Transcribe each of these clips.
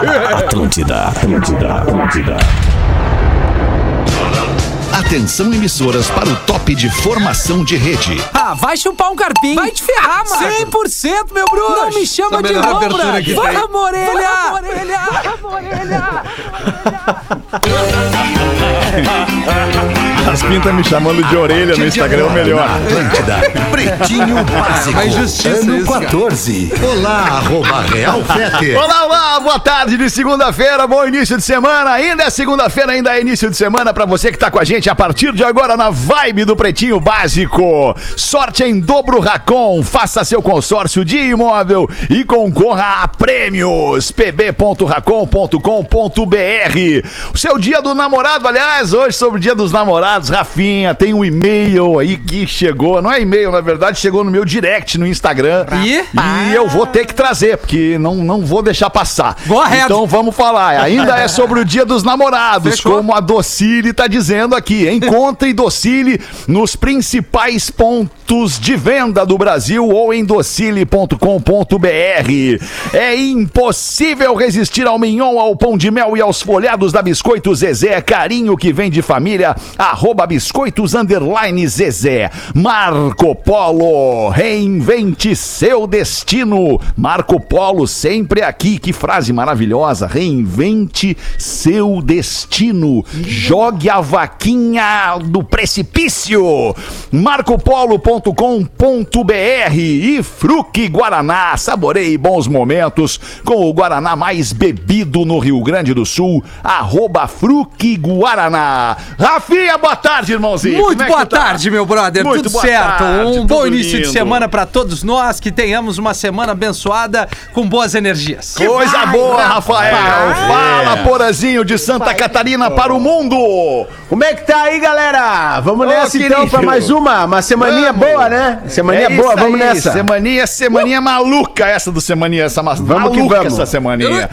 Atlântida, Atlântida, Atlântida. Atenção emissoras para o top de formação de rede. Ah, vai chupar um carpinho. Vai te ferrar, mano. 100%, meu bruxo. Não me chama de lombra. Vamos, orelha. Vamos, orelha. Vamos, orelha. As pintas me chamando de orelha no Instagram é o melhor. Atlântida, Pretinho Básico. Mas justiça ano isso, cara. 14. Olá, arroba Real Fete. Olá, olá, boa tarde de segunda-feira, bom início de semana. Ainda é segunda-feira, ainda é início de semana pra você que tá com a gente a partir de agora na vibe do Pretinho Básico. Sorte em dobro Racon, faça seu consórcio de imóvel e concorra a prêmios. pb.racon.com.br. O seu dia do namorado, aliás, hoje sobre o dia dos namorados, Rafinha, tem um e-mail aí que chegou, não é e-mail, na verdade, chegou no meu direct no Instagram. Ih? E eu vou ter que trazer, porque não, não vou deixar passar. Ahead. Então vamos falar. Ainda é sobre o dia dos namorados, Fechou. como a Docile tá dizendo aqui. Encontre Docile nos principais pontos de venda do Brasil ou em docile.com.br. É impossível resistir ao mignon, ao pão de mel e aos folhados da Biscoito Zezé. Carinho que vem de família. Arroba biscoitos underline Zezé. Marco Polo, reinvente seu destino. Marco Polo sempre aqui. Que frase maravilhosa. Reinvente seu destino. Jogue a vaquinha do precipício. marcopolo.com.br e Fruque Guaraná. Saboreie bons momentos com o Guaraná mais bebido no Rio Grande do Sul. Arroba Fruque Guaraná. Rafinha, boa tarde, irmãozinho. Muito é que boa tá? tarde, meu brother. Muito tudo certo. tarde, um bom início de lindo. semana pra todos nós, que tenhamos uma semana abençoada com boas energias. Coisa boa, Rafael. Fala, Porazinho de Santa Catarina para o mundo. Como é que tá aí, galera? Vamos Ô, nessa então querido. pra mais uma. Uma semaninha Vamos. boa, né? Semaninha É boa, vamos aí, nessa. Semaninha, semaninha maluca essa do semaninha, essa ma- Vamos que maluca vamos. essa semaninha.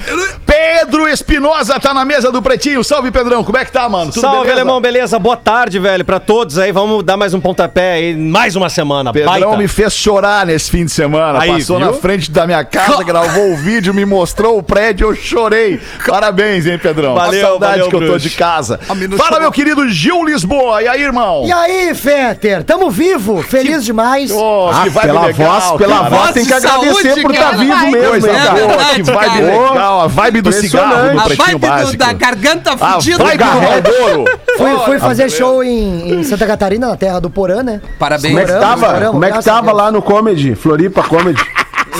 Pedro Espinosa tá na mesa do Pretinho. Salve, Pedrão. Como é que tá, mano? Tudo Salve, beleza? alemão, beleza? Boa tarde, velho, pra todos aí. Vamos dar mais um pontapé aí, mais uma semana. Pedrão baita. me fez chorar nesse fim de semana. Aí, Passou viu? na frente da minha casa, gravou o vídeo, me mostrou o prédio, eu chorei. Parabéns, hein, Pedrão? Valeu, A saudade valeu, que eu tô de casa. Fala, meu querido Gil Lisboa. E aí, irmão? E aí, Fetter? Tamo vivo, feliz demais. Ô, Ah, que vibe pela legal, voz, pela cara. voz tem que agradecer saúde, por estar cara. vivo Vai, mesmo, hein, É cara? verdade, que vibe cara. legal. A vibe do cigarro Impressionante. A pretinho vibe do- básico. da garganta A fudida. vibe do. Fui, fui fazer show em, em Santa Catarina, na terra do Porã, né? Parabéns. Como é que tava? Como é que tava lá no Comedy? Floripa Comedy.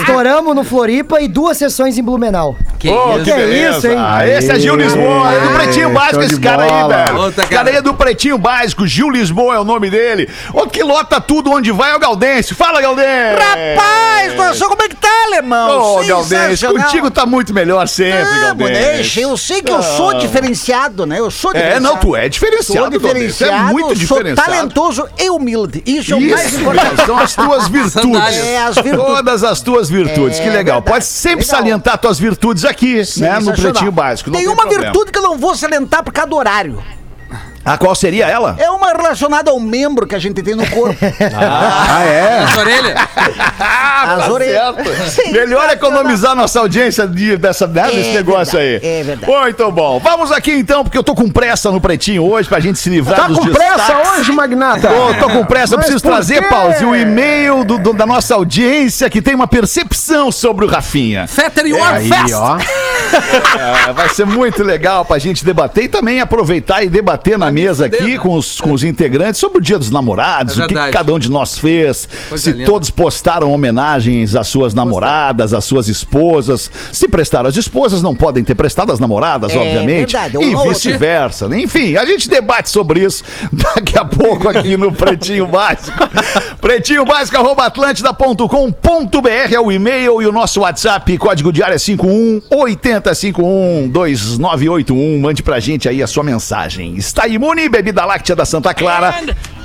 Estouramos no Floripa e duas sessões em Blumenau. Que Ô, isso? que beleza. isso, hein? Ah, esse é Gil Lisboa, é do Pretinho Aê, Básico, esse cara aí, bola. velho. Outra, cara cara. aí é do Pretinho Básico, Gil Lisboa é o nome dele. O que lota tudo onde vai é o Gaudêncio. Fala, Gaudêncio! Rapaz, professor, como é que tá, alemão? Ô, Gaudêncio, Sensacional. contigo tá muito melhor sempre, Ah. Bonecha, eu sei que eu sou diferenciado, né? Eu sou É, diferenciado. não, tu é diferenciado, Sou Gaudêncio. diferenciado, É muito sou diferenciado. talentoso e humilde. Isso é o mais importante. são as tuas virtudes. É, as virtudes. Todas as tuas virtudes, É, que legal. verdade. Pode sempre Legal. salientar tuas virtudes aqui, né? No. Pretinho Básico. Tem uma problema. virtude que eu não vou salientar por causa do horário. A qual seria ela? É uma relacionada ao membro que a gente tem no corpo. Ah, é? As orelhas. Ah, As tá orelhas. certo. Melhor tá economizar nossa audiência de, dessa, né, desse negócio verdade, aí. é verdade. Muito bom. Vamos aqui então, porque eu tô com pressa no pretinho hoje pra gente se livrar Tá dos com destaques. pressa hoje, Magnata? Ô, tô com pressa, eu Mas preciso trazer? Pause, o e-mail do- do- da nossa audiência que tem uma percepção sobre o Rafinha. Fetter, you are Aí, fast. ó. É, vai ser muito legal pra gente debater e também aproveitar e debater na mesa aqui com os, com os integrantes sobre o Dia dos Namorados, É o que, que verdade. cada um de nós fez, Coisa se linda. todos postaram homenagens às suas namoradas, às suas esposas. Se prestaram as esposas, não podem ter prestado as namoradas, É obviamente. verdade, E ou- vice-versa. Enfim, a gente debate sobre isso daqui a pouco aqui no Pretinho Básico. Pretinho Básico, arroba atlântida.com.br é o e-mail e o nosso WhatsApp, código diário é 51 8051 2981. Mande pra gente aí a sua mensagem. Está imune, bebida láctea da Santa Clara.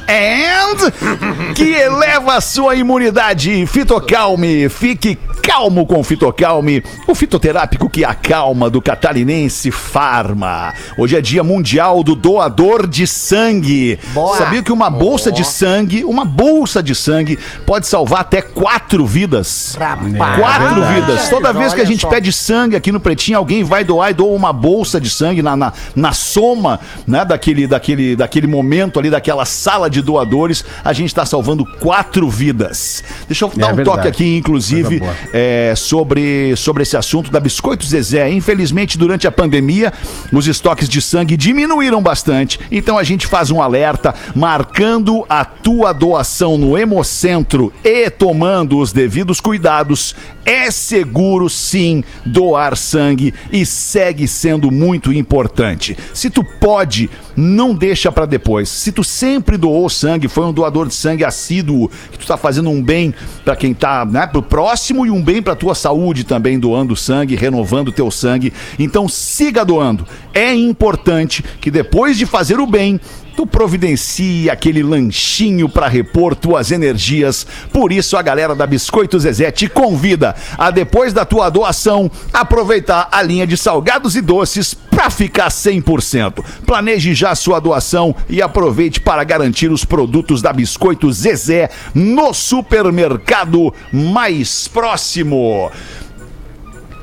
and que eleva a sua imunidade. Fitocalme, fique calmo com o Fitocalme, o fitoterápico que acalma do catarinense Farma. Hoje é dia mundial do doador de sangue. Boa. Sabia que uma bolsa de sangue, uma bolsa de sangue pode salvar até quatro vidas? Rapaz. Quatro É vidas. Toda vez que a gente só. pede sangue aqui no Pretinho, alguém vai doar e doa uma bolsa de sangue na, na, na soma, né, daquele, daquele, daquele momento ali, daquela sala de doadores, a gente está salvando quatro vidas. Deixa eu dar um verdade. toque aqui, inclusive, é, sobre, sobre esse assunto da Biscoito Zezé. Infelizmente, durante a pandemia, os estoques de sangue diminuíram bastante. Então a gente faz um alerta marcando a tua doação no Hemocentro e tomando os devidos cuidados. É seguro sim doar sangue e segue sendo muito importante. Se tu pode, não deixa pra depois. Se tu sempre doou sangue, foi um doador de sangue assíduo, que tu tá fazendo um bem pra quem tá, né, pro próximo e um bem pra tua saúde também doando sangue, renovando teu sangue. Então siga doando. É importante que depois de fazer o bem, tu providencie aquele lanchinho pra repor tuas energias. Por isso a galera da Biscoito Zezé te convida a depois da tua doação aproveitar a linha de salgados e doces pra ficar 100%. Planeje já sua doação e aproveite para garantir os produtos da Biscoito Zezé no supermercado mais próximo.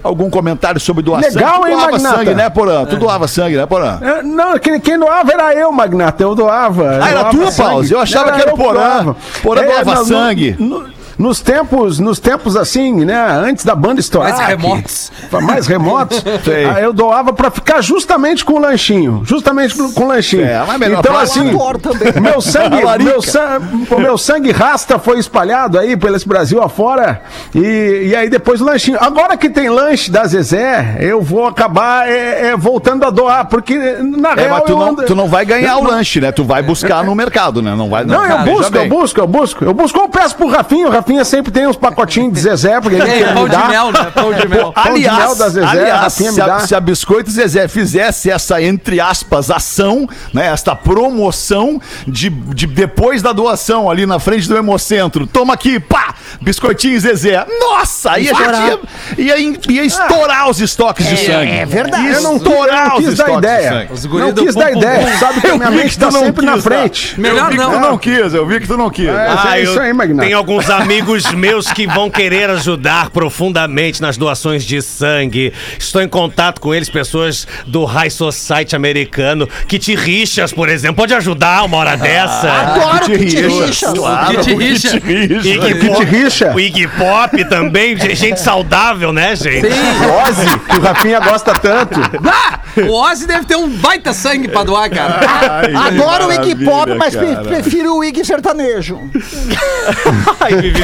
Algum comentário sobre doação? Legal, tu hein, doava Magnata? sangue, né, Porã? Tu doava sangue, né, Porã? É, Não, quem, quem doava era eu, Magnata. Eu doava. eu Ah, era doava tu, sangue. Pause? Eu achava que era o Porã. doava. Porã doava no- sangue. no- nos tempos, nos tempos assim, né? Antes da banda estourar. Mais remotos. que- mais remotos. Ah, eu doava pra ficar justamente com o lanchinho. Justamente com o lanchinho. É, mas melhor então, assim, meu sangue, meu, san- o meu sangue rasta foi espalhado aí pelo esse Brasil afora. E, e aí depois o lanchinho. Agora que tem lanche da Zezé, eu vou acabar é, é, voltando a doar, porque na É, real mas tu eu não, ando- tu não vai ganhar eu o não- lanche, né? Tu vai buscar no mercado, né? Não vai Não, eu veja busco, eu bem. busco, eu busco. Eu busco, eu peço pro Rafinha. O Rafinha sempre tem uns pacotinhos de Zezé, porque ele É, quer pão me de dar. mel, né? Pão de mel. Pão de mel da Zezé, aliás se, a, se a Biscoito Zezé fizesse essa, entre aspas, ação, né? Esta promoção de, de depois da doação ali na frente do Hemocentro. Toma aqui, pá! Biscoitinho Zezé. Nossa! Aí a Estourar. gente ia, ia, ia estourar os estoques de sangue. é verdade. Ia Eu não, estourar eu não os quis dar estoques de ideia. Os Não quis dar ideia. pum. Sabe que a minha Eu vi mente que tá tu não sempre na quis, tá? frente. Melhor eu vi que não. tu não quis, eu vi que tu não quis. É, Ah, é eu isso aí, Magnata. tenho alguns amigos meus que vão querer ajudar profundamente nas doações de sangue. Estou em contato com eles, pessoas do High Society americano. Kit Richards, por exemplo, pode ajudar uma hora dessa. Adoro Kit Richards, rixa. claro, Kit o Kit Richards. Richards. Iggy Kit Pop, Richa. o Iggy Pop também, gente saudável, né, gente? Ozzy, que o Rafinha gosta tanto. Ah, o Ozzy deve ter um baita sangue pra doar, cara. Ai, Adoro o Iggy Pop, mas pre- cara. prefiro o Iggy sertanejo. Ai, Vivi.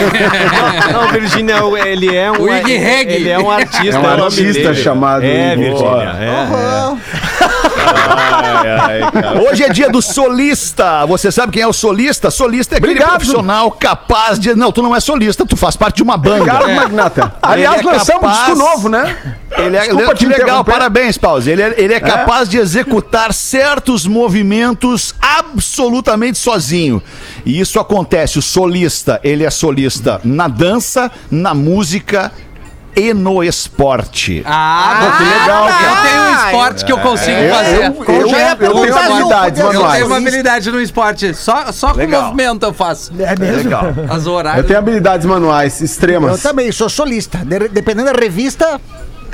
Não, não, Virgínia, ele é um. O Iggy Reggae. Ele é um artista. É um artista chamado É. Virgínia. Boa. É. Ai, ai, cara. Hoje é dia do solista. Você sabe quem é o solista? Solista é aquele Obrigado. profissional capaz de. Não, tu não é solista, tu faz parte de uma banda. Obrigado, Magnata. Aliás, Ele é lançamos um capaz- disco novo, né? Ele é Desculpa que legal, parabéns, Pause. Ele é, ele é capaz de executar certos movimentos absolutamente sozinho. E isso acontece. O solista, ele é solista na dança, na música e no esporte. Ah, que legal, Eu tenho um esporte que eu consigo Eu, fazer. eu, eu, já ia eu tenho eu habilidades podia- Eu manuais. tenho uma habilidade no esporte. Só, só com movimento eu faço. É mesmo? Legal. As Eu horários. tenho habilidades manuais Eu extremas. também sou solista. De- dependendo da revista,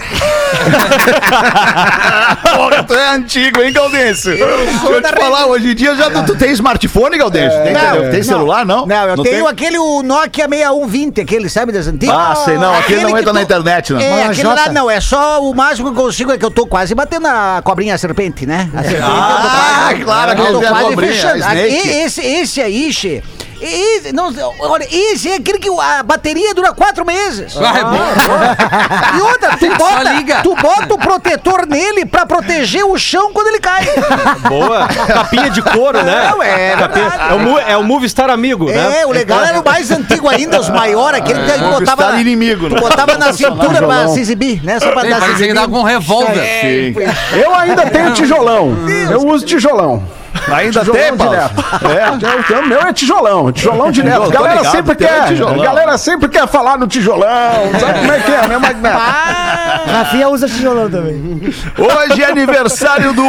Porra, tu é antigo, hein, Galdêncio? Deixa eu te falar, hoje em dia já tu, tu tem smartphone, Galdêncio? tem, Não, tem celular, não? Não, eu tenho tem? aquele o Nokia 6120, aquele, sabe, das antigas? Ah, sei, não, aquele não que entra na tu- internet, não. É, Mas aquele lá Jota. não, é só o máximo que eu consigo é que eu tô quase batendo a cobrinha, a serpente, né? A serpente, Ah, eu tô quase, claro, eu tô aquele da quase cobrinha, fechando. a Snake. E- Esse, esse aí, che, esse, não, olha, esse é aquele que a bateria dura quatro meses. Ah, é bom. E outra, tu bota, liga. tu bota o protetor nele pra proteger o chão quando ele cai. Boa. Capinha de couro, né? Não, é Capinha- é, o, é o Movistar Amigo, né? É, o legal era o mais antigo ainda, os maiores, aquele que Movistar botava, inimigo, né? botava na cintura pra se exibir, né? Só pra Tem, dar se exibir. com revólver. Sim. Eu ainda tenho tijolão. Eu uso tijolão. Ainda Tijolão tem, Paulo? direto. É, o meu é tijolão, tijolão direto. Galera ligado, sempre é quer, tijolão. galera sempre quer falar no tijolão. Sabe como é que é, né, Magnata? Rafinha usa tijolão também. Hoje é aniversário do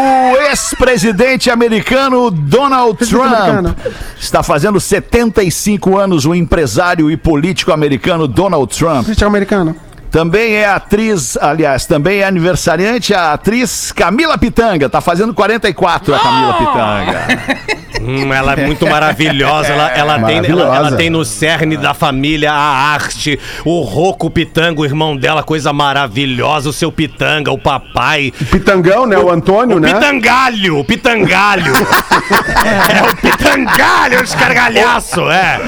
ex-presidente americano Donald Trump. americano. Está fazendo 75 anos o empresário e político americano Donald Trump. Cristiano americano. Também é atriz, aliás, também é aniversariante a atriz Camila Pitanga. Tá fazendo 44 a Camila Pitanga. Hum, ela é muito maravilhosa. Ela, ela, tem, ela, Maravilhosa. ela tem no cerne da família a arte, o Roco Pitanga, o irmão dela, coisa maravilhosa. O seu Pitanga, o papai. Pitangão, né? O Antônio, O né? Pitangalho, o Pitangalho. é o Pitangalho, os cargalhaço, é.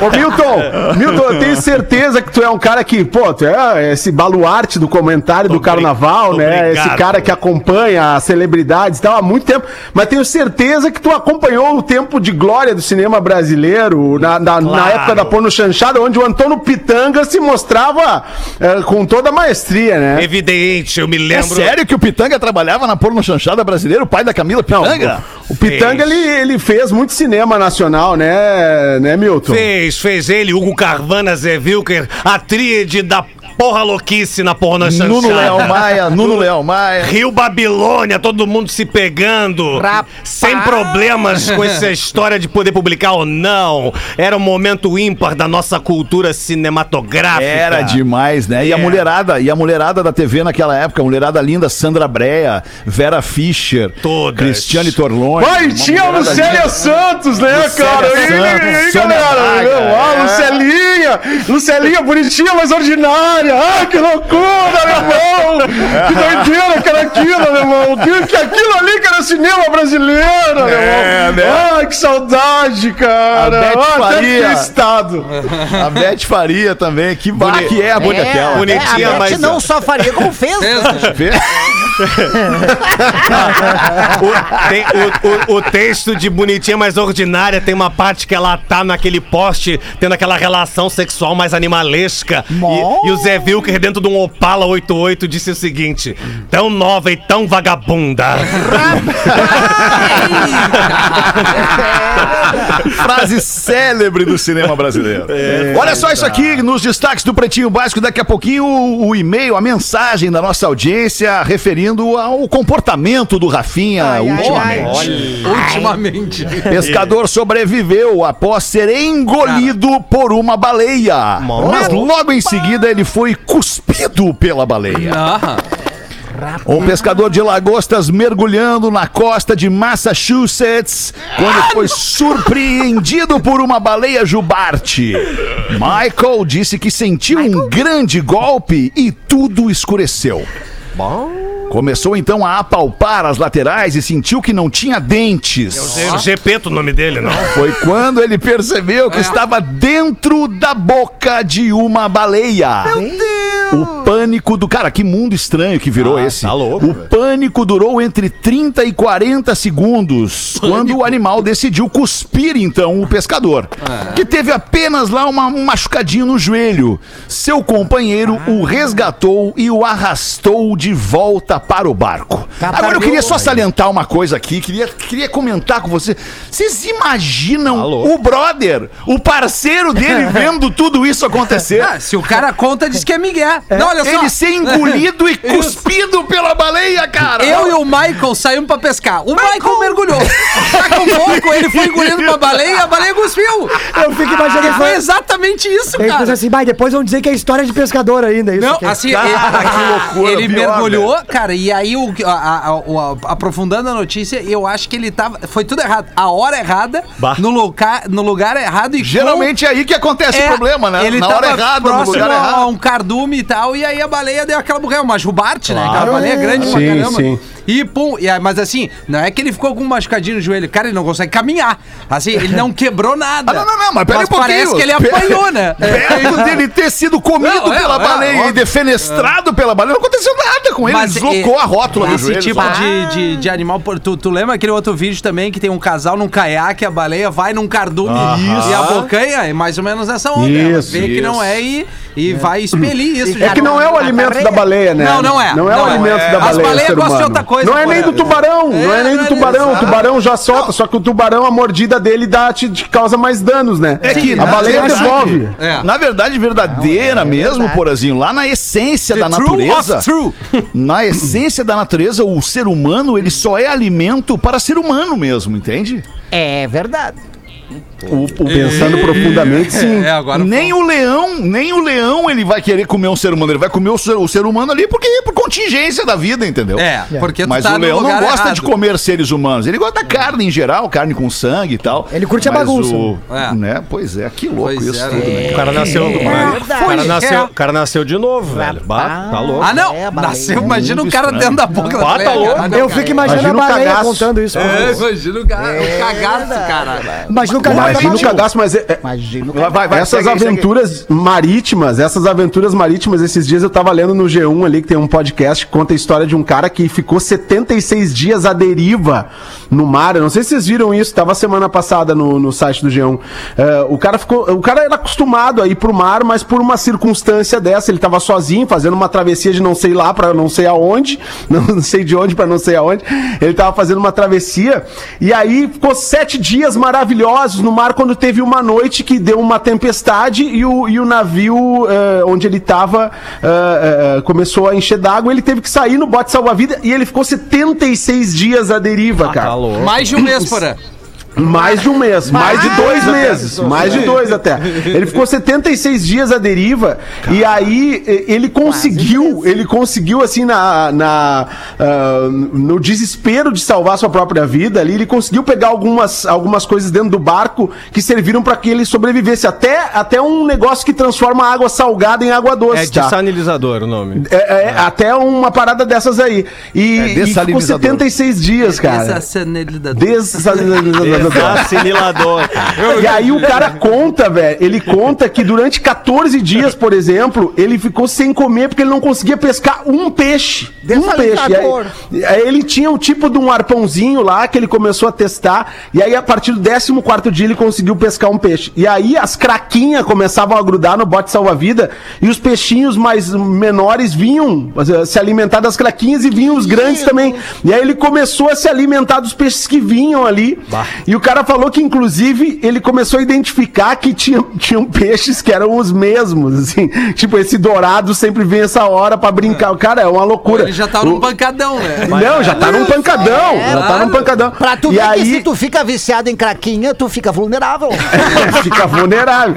Ô, Milton, Milton, eu tenho certeza que tu é um cara que, pô, tu é esse baluarte do comentário do carnaval, né? obrigado. Esse cara que acompanha as celebridades e tal há muito tempo. Mas tenho certeza que tu acompanhou o tempo de glória do cinema brasileiro, na, na, na Claro. época da porno chanchada, onde o Antônio Pitanga se mostrava eh, com toda a maestria, né? Evidente, eu me É lembro. sério que o Pitanga trabalhava na porno chanchada brasileira, o pai da Camila Não, Pitanga? o Pitanga, ele, ele fez muito cinema nacional, né, né, Milton? Fez, fez ele, Hugo Carvana, Zé Wilker, a tríade da porra louquice na porra chanchada. Nuno Leão Maia, Nuno Leão Maia. Rio Babilônia, todo mundo se pegando, Rapaz. sem problemas com essa história de poder publicar ou não. Era um momento ímpar da nossa cultura cinematográfica. Era demais, né? E a É. mulherada, e a mulherada da TV naquela época, a mulherada linda Sandra Breia, Vera Fischer, Todas. Cristiane Torlone. Pai, uma tinha a Lucélia linda. Santos, né, Lucélia cara? E, Santos, e, e, Sônia galera, ah, é. Lucelinha, Lucelinha bonitinha, mas ordinária. Ah, que loucura, alemão! Que doideira que era aquilo, alemão! Que, que aquilo ali que era cinema brasileiro, alemão! né? Ai, que saudade, cara! A Beth Ah, Faria. estado. A Beth Faria também, que. Boni- que é a bonita É. Bonitinha, é, a Beth mas- não só faria, como fez. né? Vê? O, tem- o- o- o texto de Bonitinha Mais Ordinária tem uma parte que ela tá naquele poste, tendo aquela relação sexual mais animalesca. E, e o Zé Wilker, dentro de um Opala 88, disse o seguinte: tão nova e tão vagabunda. Frase célebre do cinema brasileiro. Olha só isso aqui nos destaques do Pretinho Básico. Daqui a pouquinho o, o e-mail, a mensagem da nossa audiência referindo ao comportamento do Rafinha ultimamente. Ultimamente. Pescador sobreviveu após ser engolido por uma baleia. Mas logo em seguida ele foi cuspido pela baleia. Ah, Um pescador de lagostas mergulhando na costa de Massachusetts quando foi surpreendido por uma baleia jubarte. Michael disse que sentiu um grande golpe e tudo escureceu. Começou então a apalpar as laterais e sentiu que não tinha dentes. É o Gepeto o nome dele, não? Foi quando ele percebeu que estava dentro da boca de uma baleia. O pânico do. Cara, que mundo estranho que virou esse. tá louco, o pânico durou entre 30 e 40 segundos. Quando o animal decidiu cuspir, então, o pescador. Que teve apenas lá uma, um machucadinho no joelho. Seu companheiro o resgatou e o arrastou de volta para o barco. Agora eu queria só salientar uma coisa aqui, queria, queria comentar com você. Vocês imaginam o brother, o parceiro dele vendo tudo isso acontecer? ah, se o cara conta, diz que é Miguel. Não, olha só. Ele ser engolido e cuspido pela baleia, cara. Eu e o Michael saímos pra pescar. O Michael, mergulhou. Daqui a pouco ele foi engolindo pra baleia e a baleia cuspiu. Eu fico imaginando. E foi exatamente isso, Ele cara. assim, vai, depois vão dizer que é história de pescador ainda. Isso Não, aqui. assim, ele, que loucura, ele pior, mergulhou, cara, e aí, o, a- a- a- o- a- aprofundando a notícia, eu acho que ele tava. Foi tudo errado. A hora errada, Bah. no lugar, no lugar errado e com- Geralmente é aí que acontece É, o problema, né? Ele Na tava hora errada, no lugar a errado. um cardume e tal, e aí a baleia deu aquela burrão, uma jubarte, né? Aquela baleia grande pra Sim, caramba. sim. E pum, e aí, mas assim, não é que ele ficou com um machucadinho no joelho, cara, ele não consegue caminhar. Assim, ele não quebrou nada. Ah, não, não, não, mas pera aí um pouquinho. parece que ele Pera- apanhou, né? Perto dele ter sido comido Não, é, pela é, baleia e óbvio. defenestrado pela baleia, não aconteceu nada com ele. ele deslocou é, a rótula do esse joelho. tipo só. de, de, de animal. Tu, tu lembra aquele outro vídeo também que tem um casal num caiaque, a baleia vai num cardume e a bocanha? É mais ou menos essa onda. Ela Isso, vê que não é e, e vai expelir isso. É que não é o alimento da baleia, né? Não, não é. Não é o alimento da As baleia. baleias ser gostam de humano. outra coisa. Não é nem do tubarão, não é nem do tubarão. O tubarão já solta, Não. só que o tubarão, a mordida dele dá, te, te causa mais danos, né? É que, a na baleia verdade- devolve. É. Na verdade, verdadeira mesmo, Porazinho, lá na essência da true natureza. of true. Na essência da natureza, o ser humano, ele só é alimento para ser humano mesmo, entende? É verdade. O, o pensando profundamente, sim. É, agora nem o leão, nem o leão ele vai querer comer um ser humano, ele vai comer o ser, o ser humano ali porque por contingência da vida, entendeu? É, porque tu Mas tá o no leão não gosta errado. de comer seres humanos. Ele gosta da carne em geral, carne com sangue e tal. Ele curte a bagunça. o- É. né? Pois é, que louco Pois isso é, tudo, né? O cara nasceu. cara- verdade. o cara nasceu, É. cara nasceu de novo, velho. Bah, tá louco. Ah, não! É. Nasceu, imagina o cara estranho. dentro da boca da Bah, tá baleia, louco. cara. Eu fico imaginando Imagina a baleia contando isso. É, imagina o cagaço, cara. Imagina o cagaço. Imagina o cagaço, mas é- é- Imagina Vai, vai, vai, essas segue aí, segue aventuras marítimas, essas aventuras marítimas, esses dias eu tava lendo no G1 ali, que tem um podcast que conta a história de um cara que ficou 76 dias à deriva no mar. Eu não sei se vocês viram isso, tava semana passada no, no site do G1. É, o cara ficou. O cara era acostumado a ir pro mar, mas por uma circunstância dessa, ele tava sozinho, fazendo uma travessia de não sei lá pra não sei aonde, não sei de onde pra não sei aonde. Ele tava fazendo uma travessia, e aí ficou sete dias maravilhosos no mar quando teve uma noite que deu uma tempestade e o, e o navio eh, onde ele tava eh, eh, começou a encher d'água. Ele teve que sair no bote salva-vida e ele ficou 76 dias à deriva, cara. Tá louco. Mais de um mês, porra. Mais de um mês, mais de dois meses, mais de dois até. Ele ficou 76 dias à deriva e aí ele conseguiu, ele conseguiu assim na, na ah, no desespero de salvar sua própria vida ali, ele conseguiu pegar algumas, algumas coisas dentro do barco que serviram para que ele sobrevivesse até até um negócio que transforma a água salgada em água É doce, tá? desanilizador o nome. É, é, até uma parada dessas aí. E, É e ficou dessalinizador. 76 dias, cara. Sensacionalidade. Dessalinizador. Assimilador. E aí o cara conta, velho, ele conta que durante 14 dias, por exemplo, ele ficou sem comer porque ele não conseguia pescar um peixe. Um peixe. E aí, aí ele tinha um tipo de um arpãozinho lá que ele começou a testar, e aí a partir do 14 dia ele conseguiu pescar um peixe. E aí as craquinhas começavam a grudar no bote salva-vida, e os peixinhos mais menores vinham eh, se alimentar das craquinhas e vinham os grandes também. E aí ele começou a se alimentar dos peixes que vinham ali. E o cara falou que, inclusive, ele começou a identificar que tinha, tinham peixes que eram os mesmos, assim. Tipo, esse dourado sempre vem essa hora pra brincar. Cara, é uma loucura. Ele já tá O- num pancadão, né? Não, já tá num pancadão. já tá num pancadão. Pra tu e ver aí, que se tu fica viciado em craquinha, tu fica vulnerável. fica vulnerável.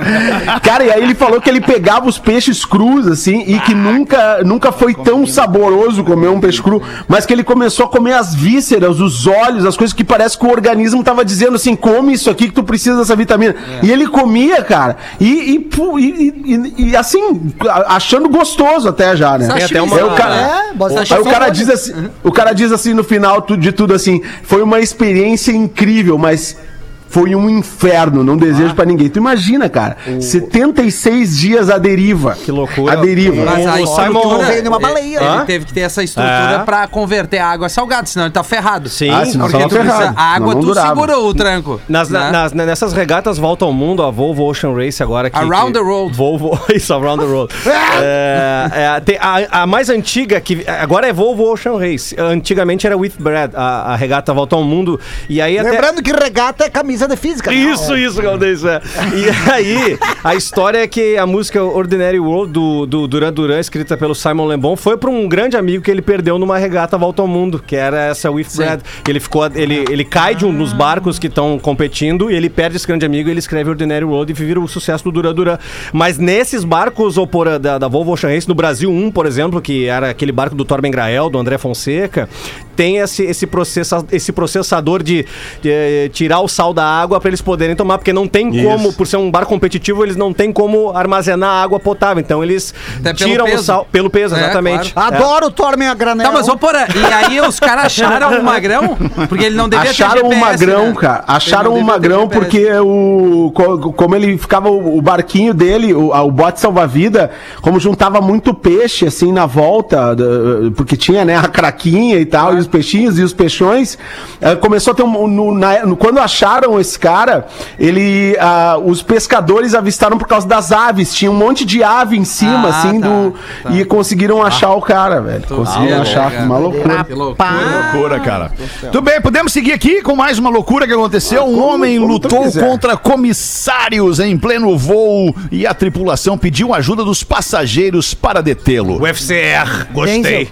Cara, e aí ele falou que ele pegava os peixes crus, assim, e que nunca, nunca foi tão saboroso comer um peixe cru, mas que ele começou a comer as vísceras, os olhos, as coisas que parece que o organismo tava dizendo assim, come isso aqui que tu precisa dessa vitamina. E ele comia, cara, e, e, e- e- e, assim, achando gostoso até já, né? Tem até uma- Aí o cara, É, Aí o cara diz assim, o cara diz assim no final de tudo assim, foi uma experiência incrível, mas foi um inferno, não desejo pra ninguém. Tu imagina, cara, 76 dias à deriva. Que loucura. À deriva. Mas a O. Simon- Veio numa baleia. Ele Hã? teve que ter essa estrutura É. pra converter a água salgada, senão ele tá ferrado. Sim. Ah, senão Porque tu precisa, a água Senão não tu durava. segura o tranco. Nas, né? nas- nessas regatas volta ao mundo, a Volvo Ocean Race agora que... Around que- the World. Volvo, isso, Around the World. é, é, tem a, a mais antiga, que agora é Volvo Ocean Race. Antigamente era With Brad, a, a regata volta ao mundo. E aí até... Lembrando que regata é camisa de física. Isso, isso, Galdês, é. E aí, a história é que a música Ordinary World do, do Duran Duran, escrita pelo Simon Le Bon, foi para um grande amigo que ele perdeu numa regata volta ao mundo, que era essa With Brad. Ele ficou, ele, ele cai de um dos barcos que estão competindo e ele perde esse grande amigo e ele escreve Ordinary World e vira o sucesso do Duran Duran. Mas nesses barcos ou por, da, da Volvo Ocean Race, no Brasil 1, por exemplo, que era aquele barco do Torben Grael, do André Fonseca, tem esse, esse, processa, esse processador de, de, eh, tirar o sal da água para eles poderem tomar, porque não tem como, por ser um bar competitivo, eles não tem como armazenar água potável. Então eles Até tiram o sal pelo peso, É, exatamente. Adoro o Tormen a granel. Tá, mas ô porra, e aí os caras acharam o magrão? Porque ele não devia Acharam ter o GPS, magrão, né? cara. Acharam o magrão porque o co- como ele ficava o, o barquinho dele, o, a- o bote salva-vida, como juntava muito peixe assim na volta, porque tinha né a craquinha e tal, e os os peixinhos e os peixões. eh, começou a ter um. no- na- no- quando acharam esse cara, ele. ah, os pescadores avistaram por causa das aves. Tinha um monte de ave em cima, Ah, assim, tá, do. tá. E conseguiram achar o cara, velho. Conseguiram Ah, achar. cara. Uma loucura. Que loucura. Loucura, cara. Tudo bem, podemos seguir aqui com mais uma loucura que aconteceu. um como- homem como lutou contra comissários em pleno voo e a tripulação pediu ajuda dos passageiros para detê-lo. O FCR, gostei.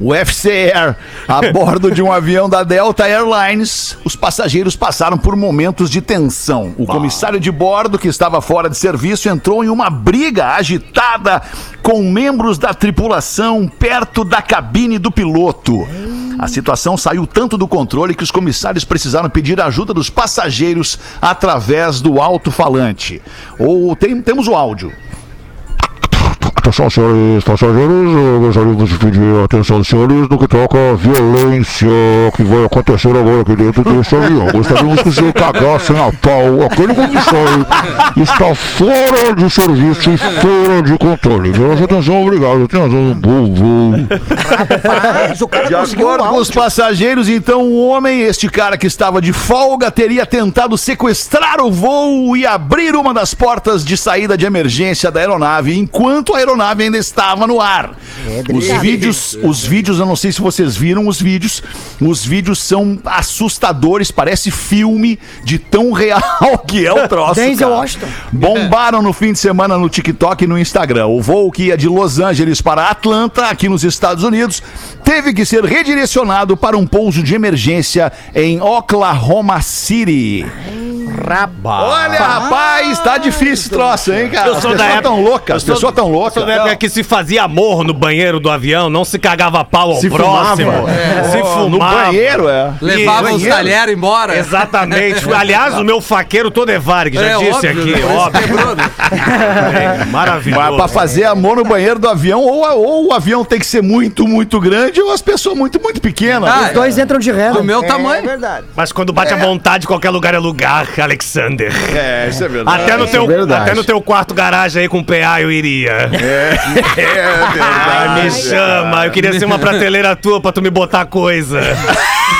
O FCR, a bordo de um avião da Delta Airlines, os passageiros passaram por momentos de tensão. O comissário de bordo, que estava fora de serviço, entrou em uma briga agitada com membros da tripulação perto da cabine do piloto. A situação saiu tanto do controle que os comissários precisaram pedir ajuda dos passageiros através do alto-falante. Ou tem- temos o áudio. Atenção, senhores passageiros, eu gostaria de pedir a atenção dos senhores no que toca à violência que vai acontecer agora aqui dentro desse avião. Gostaríamos que o senhor cagassem a pau aquele comissário está fora de serviço e fora de controle. Nossa atenção, obrigado. Atenção, bom voo. Rapaz, o cara De um acordo com os passageiros, então o homem, este cara que estava de folga, teria tentado sequestrar o voo e abrir uma das portas de saída de emergência da aeronave enquanto a aeronave ainda estava no ar. Os vídeos, os vídeos, eu não sei se vocês viram os vídeos, os vídeos são assustadores, parece filme de tão real que é o troço. Denzel. Washington. Bombaram no fim de semana no TikTok e no Instagram. O voo que ia de Los Angeles para Atlanta, aqui nos Estados Unidos, teve que ser redirecionado para um pouso de emergência em Oklahoma City. Olha, rapaz, tá difícil esse troço, hein, cara? Eu As sou da pessoas época- tão loucas, eu as sou- pessoas tão loucas. sou da época que se fazia amor no banheiro do avião, não se cagava pau ao Se próximo. fumava. Se fumava. No banheiro, é. Levava os banheiro. talheres embora. Exatamente. Aliás, o meu faqueiro todo é Varg, já É, disse óbvio, aqui, isso óbvio. quebrou, né? É, Maravilhoso. Mas pra fazer amor no banheiro do avião, ou, ou o avião tem que ser muito, muito grande, ou as pessoas muito, muito pequenas. Ah, Os dois entram de ré. Do né? meu É tamanho. verdade. Mas quando bate a vontade, qualquer lugar é lugar, Alexander. É, isso é verdade. Até no, teu, verdade. até no teu quarto garagem aí com PA eu iria. É Ai, verdade. me chama. Eu queria ser uma prateleira tua pra tu me botar coisa.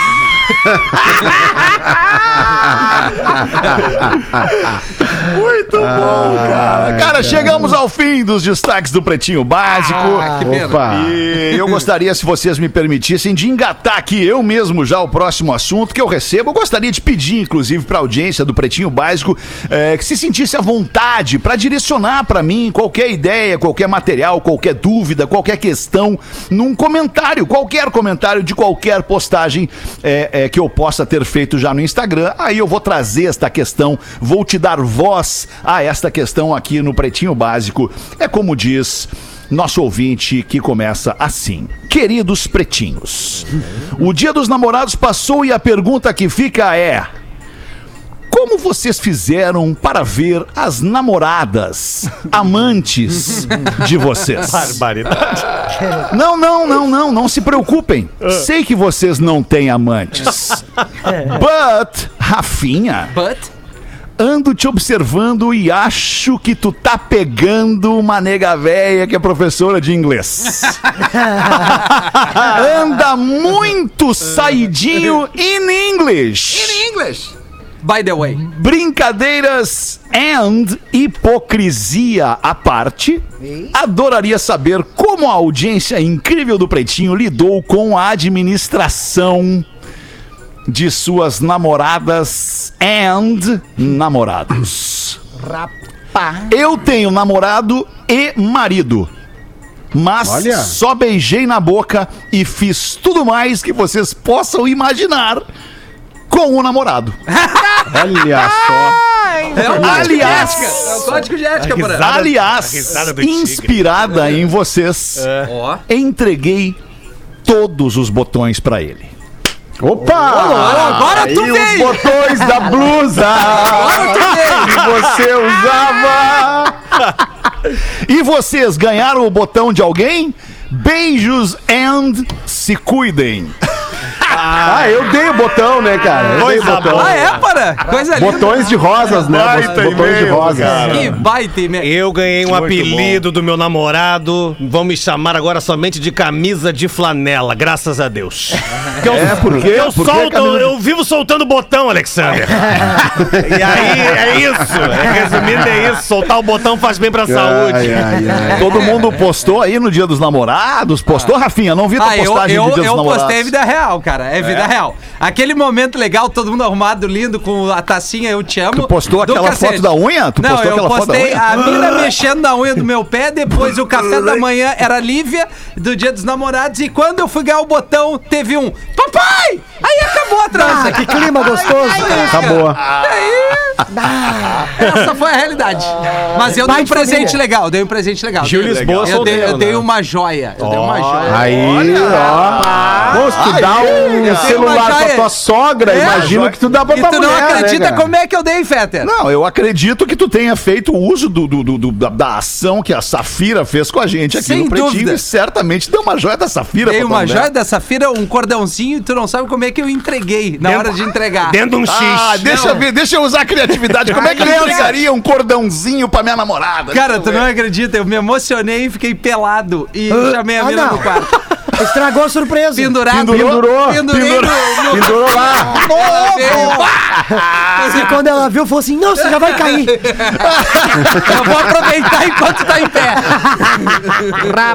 Muito bom, cara. Cara, chegamos ao fim dos destaques do Pretinho Básico. que pena. Opa. E eu gostaria, se vocês me permitissem, de engatar aqui eu mesmo já o próximo assunto que eu recebo. Eu gostaria de pedir, inclusive, para a audiência do Pretinho Básico eh, que se sentisse à vontade para direcionar para mim qualquer ideia, qualquer material, qualquer dúvida, qualquer questão, num comentário, qualquer comentário de qualquer postagem eh, eh, que eu possa ter feito já no Instagram. Aí eu vou trazer esta questão, vou te dar voz a esta questão aqui no Pretinho Básico. É como diz nosso ouvinte que começa assim. Queridos pretinhos, o dia dos namorados passou e a pergunta que fica é: Como vocês fizeram para ver as namoradas, amantes de vocês? Barbaridade. Não, não, não, não, não se preocupem. Sei que vocês não têm amantes. But, Rafinha, But, ando te observando e acho que tu tá pegando uma nega véia que é professora de inglês. Anda muito saidinho in English. English. By the way. Brincadeiras and hipocrisia à parte, adoraria saber como a audiência incrível do Pretinho lidou com a administração de suas namoradas and namorados. Rapaz. Eu tenho namorado e marido. Mas Olha. só beijei na boca e fiz tudo mais que vocês possam imaginar com o namorado. Olha só. É o Aliás- código de ética. É o código de ética, risada- Aliás, inspirada em vocês, Ó. entreguei todos os botões pra ele. Opa! agora tu e veio! os botões da blusa que você usava. E vocês ganharam o botão de alguém? Beijos and se cuidem. Ah, eu dei o botão, né, cara? Eu dei o Coisa botão. Ah, é, para? Coisa linda. Botões de rosas, né? Baita Botões de rosas. cara. Que baita e-mail. Eu ganhei um Muito apelido do meu namorado. Vão me chamar agora somente de camisa de flanela, graças a Deus. Que eu, É, por quê? Eu, Por solto, camisa eu vivo soltando botão, Alexander. e aí é isso. É, resumindo, é isso. Soltar o botão faz bem pra saúde. Ai, ai, ai. Todo mundo postou aí no dia dos namorados? Postou, Rafinha? Não vi tua Ah, eu, postagem eu, do dia dos eu namorados. postei a vida real, cara. É vida real. Aquele momento legal, todo mundo arrumado, lindo, com a tacinha Eu Te Amo. Tu postou aquela cacete. foto da unha? Tu Não, eu postei a mina mexendo na unha do meu pé, depois o café da manhã era Lívia, do dia dos namorados, e quando eu fui ganhar o botão, teve um Papai! Aí acabou a trança. Ah, que clima gostoso. Acabou. Essa foi a realidade. Mas eu dei Pai um de presente família. legal, dei um presente legal. Gil Dei- Lisboa eu dei, solteiro, eu dei né? uma joia. Eu dei uma joia. Aí, ó. Pô, se tu dá um celular pra tua sogra, É, imagino joia. que tu dá pra E tua tu não mulher, né, acredita cara? como é que eu dei, Fetter? Não, eu acredito que tu tenha feito uso do, do- do- do- da, da ação que a Safira fez com a gente aqui Sem no Pretinho dúvida. e certamente deu uma joia da Safira Dei pra uma tua joia da Safira, um cordãozinho, e tu não sabe como é que eu entreguei na hora de entregar. Dentro de um X. Ah, deixa eu ver, deixa eu usar criatividade. Como é que eu entregaria um cordãozinho pra minha namorada? Cara, tu não acredita, eu me emocionei e fiquei pelado e chamei a Ah, mina não. no quarto. Estragou a surpresa. Pendurado. Pendurou. Pendurei Pendurou. no- no- Pendurou lá. E quando ela viu, falou assim: não, você já vai cair. Eu vou aproveitar enquanto tá em pé.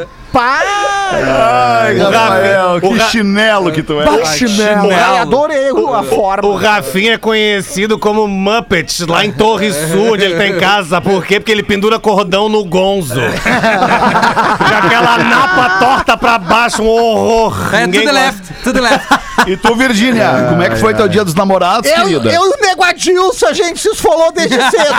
Ai, Rafael, que o Ra- chinelo que tu é. Ai, Adorei a forma. O Rafinha é conhecido como Muppet lá em Torre Sul, onde ele tem casa. Por quê? Porque ele pendura cordão no gonzo. Com aquela napa torta pra baixo, um horror. É, Ninguém gosta. left, tudo left. E tu, Virgínia, como é que foi teu dia dos namorados, Eu, querida? eu e o Nego Adilson, a gente se esfolou desde cedo.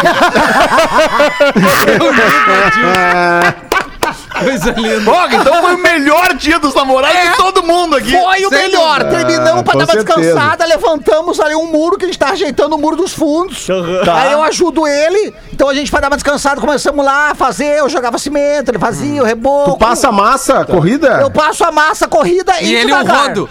Coisa linda. Ó, então foi o melhor dia dos namorados de todo mundo aqui. Foi o Sem melhor. dúvida. Terminamos pra com dar uma certeza. descansada, levantamos ali um muro que a gente tá ajeitando o muro dos fundos. Aí eu ajudo ele. Então a gente, pra dar uma descansada, começamos lá a fazer. Eu jogava cimento, ele fazia o reboco. Tu passa a massa, corrida? Eu passo a massa, corrida e, E ele o devagar. rodo.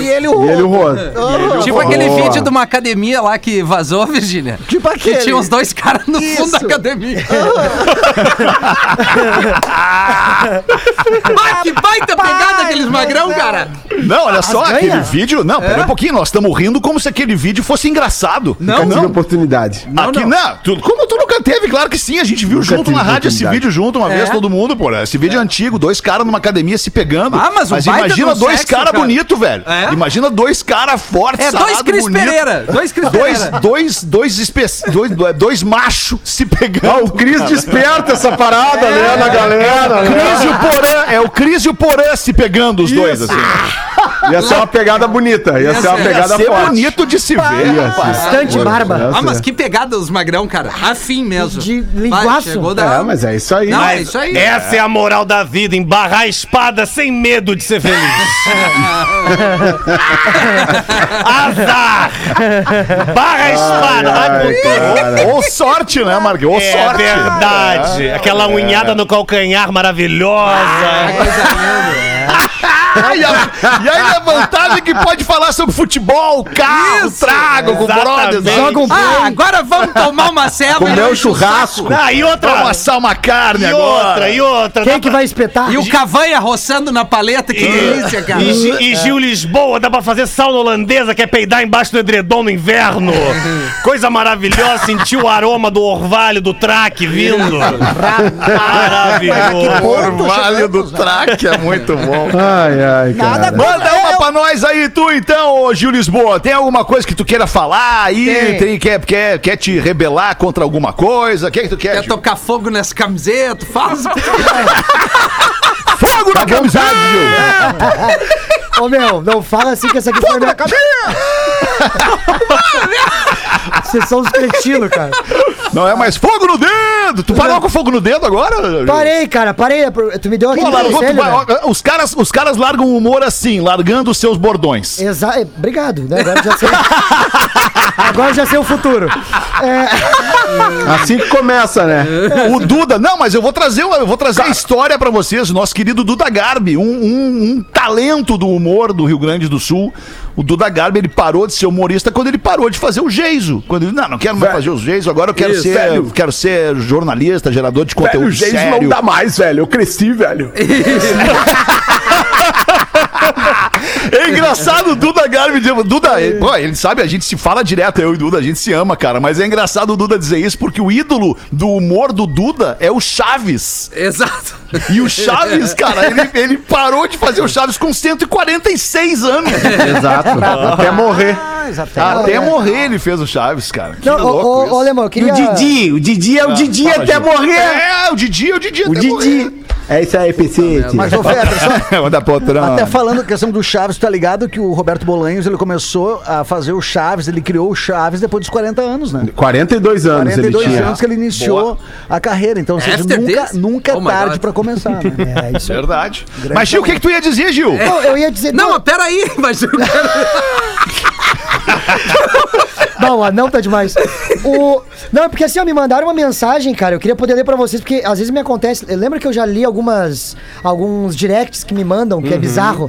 E ele o rodo. E ele o rodo. Tipo aquele Boa. vídeo de uma academia lá que vazou, Virgínia. Tipo Que aquele. tinha uns dois caras no fundo da Isso. academia. ah, que baita pegada aqueles magrão, cara. Não, olha só, ganha? aquele vídeo. Não, pera um pouquinho, nós estamos rindo como se aquele vídeo fosse engraçado. Não, Nunca tive não. oportunidade. Aqui, não. tu- como tu nunca teve? Claro que sim, a gente viu Nunca junto na rádio esse vídeo junto uma vez, É. todo mundo, pô. Esse vídeo é antigo, dois caras numa academia se pegando. Ah, mas baita imagina do dois caras cara. bonitos, velho. É? Imagina dois caras fortes, É dois Cris bonito. Pereira. Dois Cris Dois, Pereira. dois, dois, espe... dois, dois machos se pegando. Ah, o Cris desperta essa parada, né, na galera. né? Cris e o Porã, é o Cris e o Porã se pegando os dois, assim. Ia ser uma pegada bonita, ia ser uma pegada Ia ser forte. bonito de se ver, rapaz. Bastante barba. Ah, mas que pegada os magrão, cara. Afim mesmo. De Vai, linguaço. chegou da... É, mas é isso aí. Não, é Mas isso aí. Essa é a moral da vida, embarrar a espada sem medo de ser feliz. Azar! Barra a espada, vai Ai. Ou sorte, né, Marque? Ou É sorte. verdade. Aquela unhada no calcanhar maravilhosa. e, a, e aí a vantagem que pode falar sobre futebol, carro, Isso, trago com brothers. Joga um Ah, agora vamos tomar uma ceva. Comer e um o churrasco. Ah, e outra. Vamos assar uma carne E agora. outra, e outra. Quem Dá que pra- vai espetar? E o cavanha roçando na paleta, que delícia, cara. E, e Gil Lisboa, dá pra fazer sauna holandesa, que é peidar embaixo do edredom no inverno. Coisa maravilhosa, sentir o aroma do orvalho, do traque vindo. Maravilhoso. Orvalho do traque é muito bom. Ai, ai, cara. Manda uma pra nós aí, tu então, Gil Lisboa. Tem alguma coisa que tu queira falar aí? Tem. Tem, quer, quer, quer te rebelar contra alguma coisa? O que, é que tu quer? Quer Gil? tocar fogo nessa camiseta? Faz. Fogo na camiseta, Gil! Ô meu, não fala assim que essa aqui foi minha cabeça. Vocês são os cretinos, cara. Não é mais fogo no dedo! Tu parou com fogo no dedo agora? Parei, cara, parei. Tu me deu Pô, aquele largou, tu conselho, vai- né? os, caras, os caras largam o humor assim, largando os seus bordões. Exa é, Obrigado, né? Agora já sei. Agora já sei o futuro. É, Assim que começa, né? O Duda, não, mas eu vou trazer, eu vou trazer a história pra vocês, o nosso querido Duda Garbi, um, um- um talento do humor do Rio Grande do Sul. O Duda Garbi, ele parou de ser humorista quando ele parou de fazer o Geiso. Quando não, não quero mais Velho. fazer o Geiso, agora eu quero Isso, ser, velho. quero ser jornalista, gerador de Velho, conteúdo o Geis sério. não dá mais, velho. Eu cresci, velho. É engraçado o Duda Garbi. Duda, ele, pô, ele sabe, a gente se fala direto, eu e o Duda, a gente se ama, cara. Mas é engraçado o Duda dizer isso porque o ídolo do humor do Duda é o Chaves. Exato. E o Chaves, cara, ele, ele parou de fazer o Chaves com 146 anos. Exato. Até morrer. Exatamente. Até morrer ele fez o Chaves, cara. Que não, ô, louco ô, isso. ô, Alemão, eu E queria. o Didi, o Didi é o Didi Fala, até morrer. É, o Didi, é o Didi O até Didi. É isso aí, PC. Mas, ô, Fetter, só, morrer. Até falando questão do Chaves, tá ligado que o Roberto Bolanhos, ele começou a fazer o Chaves, ele criou o Chaves depois dos 40 anos, né? 42 anos 42 ele tinha. anos que ele iniciou a carreira, então ou seja, nunca, this? nunca é Oh tarde pra começar, né? É, isso aí. Verdade. Mas, Gil, o que, que tu ia dizer, Gil? Não, eu ia dizer. Não, mas peraí, mas eu quero... Não, o anão tá demais. O... Não, é porque assim, ó, me mandaram uma mensagem, cara. Eu queria poder ler pra vocês, porque às vezes me acontece. Lembra que eu já li algumas. alguns directs que me mandam, que é bizarro?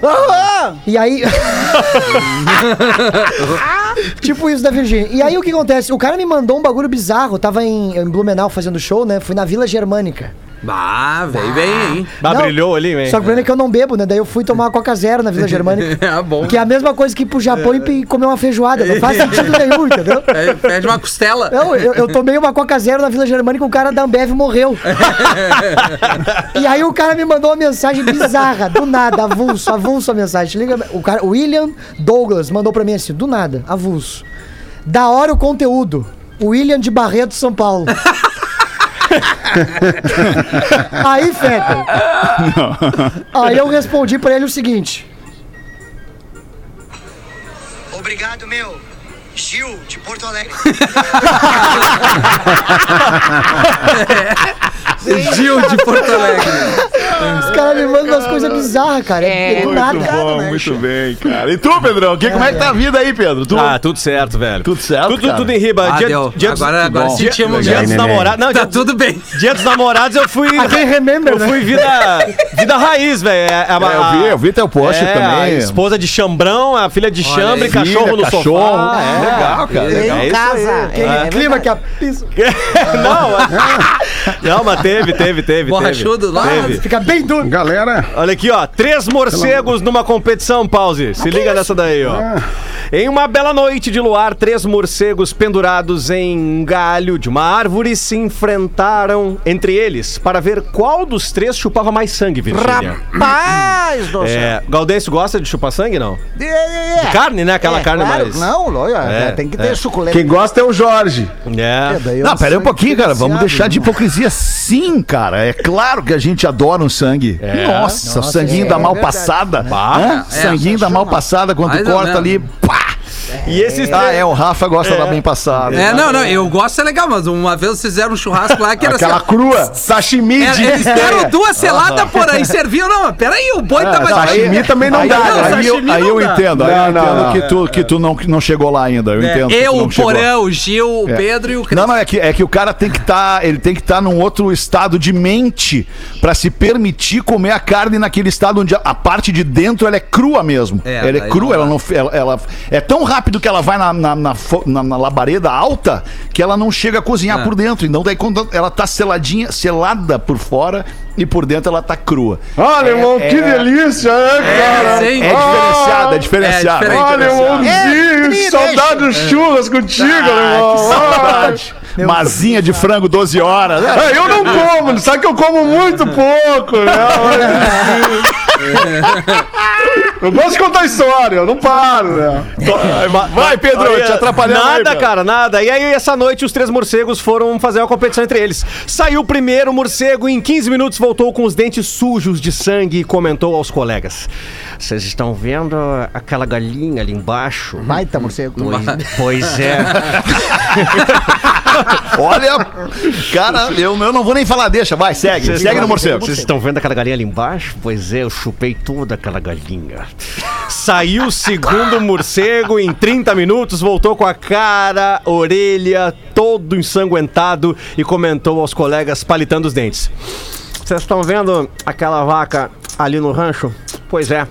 E aí. tipo isso da Virgínia. E aí o que acontece? O cara me mandou um bagulho bizarro. Eu tava em, em Blumenau fazendo show, né? Fui na Vila Germânica. Ah, veio bem, hein? Ah, Não, brilhou ali, hein? Só que o problema é que eu não bebo, né? Daí eu fui tomar uma Coca Zero na Vila Germânica. É bom. Que é a mesma coisa que ir pro Japão e comer uma feijoada. Não faz sentido nenhum, entendeu? É, pede uma costela. Não, eu, eu tomei uma Coca Zero na Vila Germânica e o cara da Ambev morreu. e aí o cara me mandou uma mensagem bizarra, do nada, avulso, avulso a mensagem. Liga, o cara, William Douglas mandou pra mim assim, do nada, avulso. Da hora o conteúdo. William de Barreto, São Paulo. aí, Fetter. Aí eu respondi pra ele o seguinte. Obrigado, meu. Gil, de Porto Alegre. Gil de Porto Alegre. Os caras me mandam umas coisas bizarras, cara. É, do nada. Bom, muito bem, cara. E tu, Pedrão? Que, como é que tá a vida aí, Pedro? Tu... Ah, tudo certo, velho. Tudo certo, Tudo, cara? tudo em riba. Ah, dia, deu. dia dos- Agora, agora bom. sentimos dia dos mesmo. namorados. Não, Tá dia, tudo bem. dia dos namorados eu fui. Quem remember, Eu né? fui vida, vida raiz, velho. É, É, eu vi, eu vi teu post é, também. A esposa de chambrão, a filha de chambre, cachorro Filha, no cachorro. sofá. Ah, é. legal, cara. É em isso casa. Aquele É, clima que a... Isso. Não, não, mas teve, teve, teve. Borrachudo lá. Teve. Fica bem duro. Galera, Olha aqui, ó. Três morcegos numa competição, pause. Se liga nessa daí, ó. Em uma bela noite de luar, três morcegos pendurados em um galho de uma árvore se enfrentaram entre eles para ver qual dos três chupava mais sangue, Virgínia. Rapaz do céu. É, Gaudêncio gosta de chupar sangue, não? É, é, é. Carne, né? Aquela É, carne claro, mais... Não, lógico, É, tem que ter é. suculento. quem gosta é o Jorge. É. é Não, pera aí um pouquinho, cara. Vamos deixar de hipocrisia. Sim, cara. É claro que a gente adora um sangue. Nossa, Nossa, sanguinho é da mal verdade. passada. Hã? É, sanguinho da mal passada, quando Mais corta ali, pá! E esses Ah, três... é, o Rafa gosta da bem passada. É, não, não, eu gosto é legal, mas uma vez fizeram um churrasco lá que era Aquela assim. crua, sashimi era- de... eles deram duas seladas por aí, serviam. Não, peraí, o boi tava sashimi também não aí, dá, Aí, né? aí eu, aí eu entendo, aí eu entendo não. que tu, que tu não, não chegou lá ainda. Eu entendo. que tu Eu, o. Porão, o Gil, o Pedro e o Cris. Não, não, é que, é que o cara tem que estar, ele tem que estar num outro estado de mente pra se permitir comer a carne naquele estado onde a, a parte de dentro ela é crua mesmo. É, ela é crua, ela não, ela, ela- é tão rápido que ela vai na, na, na, na- na labareda alta que ela não chega a cozinhar Ah. por dentro. Então daí quando ela tá seladinha, selada por fora e por dentro ela tá crua. Olha, irmão, que delícia, né, cara? sim. É diferenciado, é diferenciado. É. Olha, irmãozinho, É, saudade dos churras contigo, irmão. Saudade. Mazinha de frango 12 horas. Ah, eu não como, sabe que eu como muito pouco, né? Eu de contar história, eu não paro, né? Vai, Pedro, Olha, te atrapalhando aí, Nada, Pedro. cara, nada. E aí, essa noite, os três morcegos foram fazer uma competição entre eles. Saiu o primeiro morcego e em 15 minutos voltou com os dentes sujos de sangue e comentou aos colegas: Vocês estão vendo aquela galinha ali embaixo? Baita morcego. Pois, pois é. Olha, cara, eu, eu não vou nem falar, deixa, vai, segue. Segue no morcego. Vocês estão vendo aquela galinha ali embaixo? Pois é, eu chupei toda aquela galinha. Saiu o segundo morcego em 30 minutos, voltou com a cara, orelha, todo ensanguentado e comentou aos colegas palitando os dentes. Vocês estão vendo aquela vaca ali no rancho? Pois é,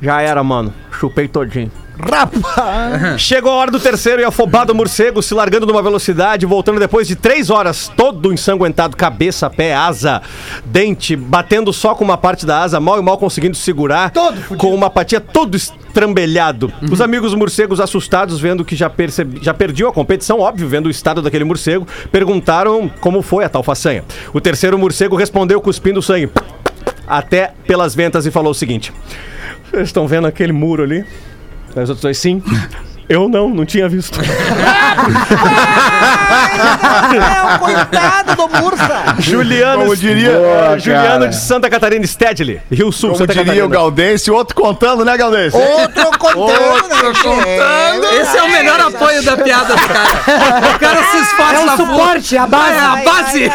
já era, mano. Chupei todinho. Rapaz! Chegou a hora do terceiro e afobado morcego se largando numa velocidade, voltando depois de três horas, todo ensanguentado, cabeça, pé, asa, dente, batendo só com uma parte da asa, mal e mal conseguindo segurar, com uma patinha todo estrambelhado. Os amigos morcegos assustados, vendo que já, percebi, já perdiam a competição, óbvio, vendo o estado daquele morcego, perguntaram como foi a tal façanha. O terceiro morcego respondeu cuspindo sangue, até pelas ventas e falou o seguinte: Vocês estão vendo aquele muro ali? Aí os outros dois, sim. Eu não, não tinha visto. É, o coitado do Mursa! Juliano, Como diria- eh, Juliano cara. de Santa Catarina, Stedley, Rio Sul, Como Santa diria Catarina. o Galdense, outro contando, né, Galdense? Outro contando, né, gente? Esse é o melhor apoio da piada do cara. O cara se esforça É o suporte, a base. É a base.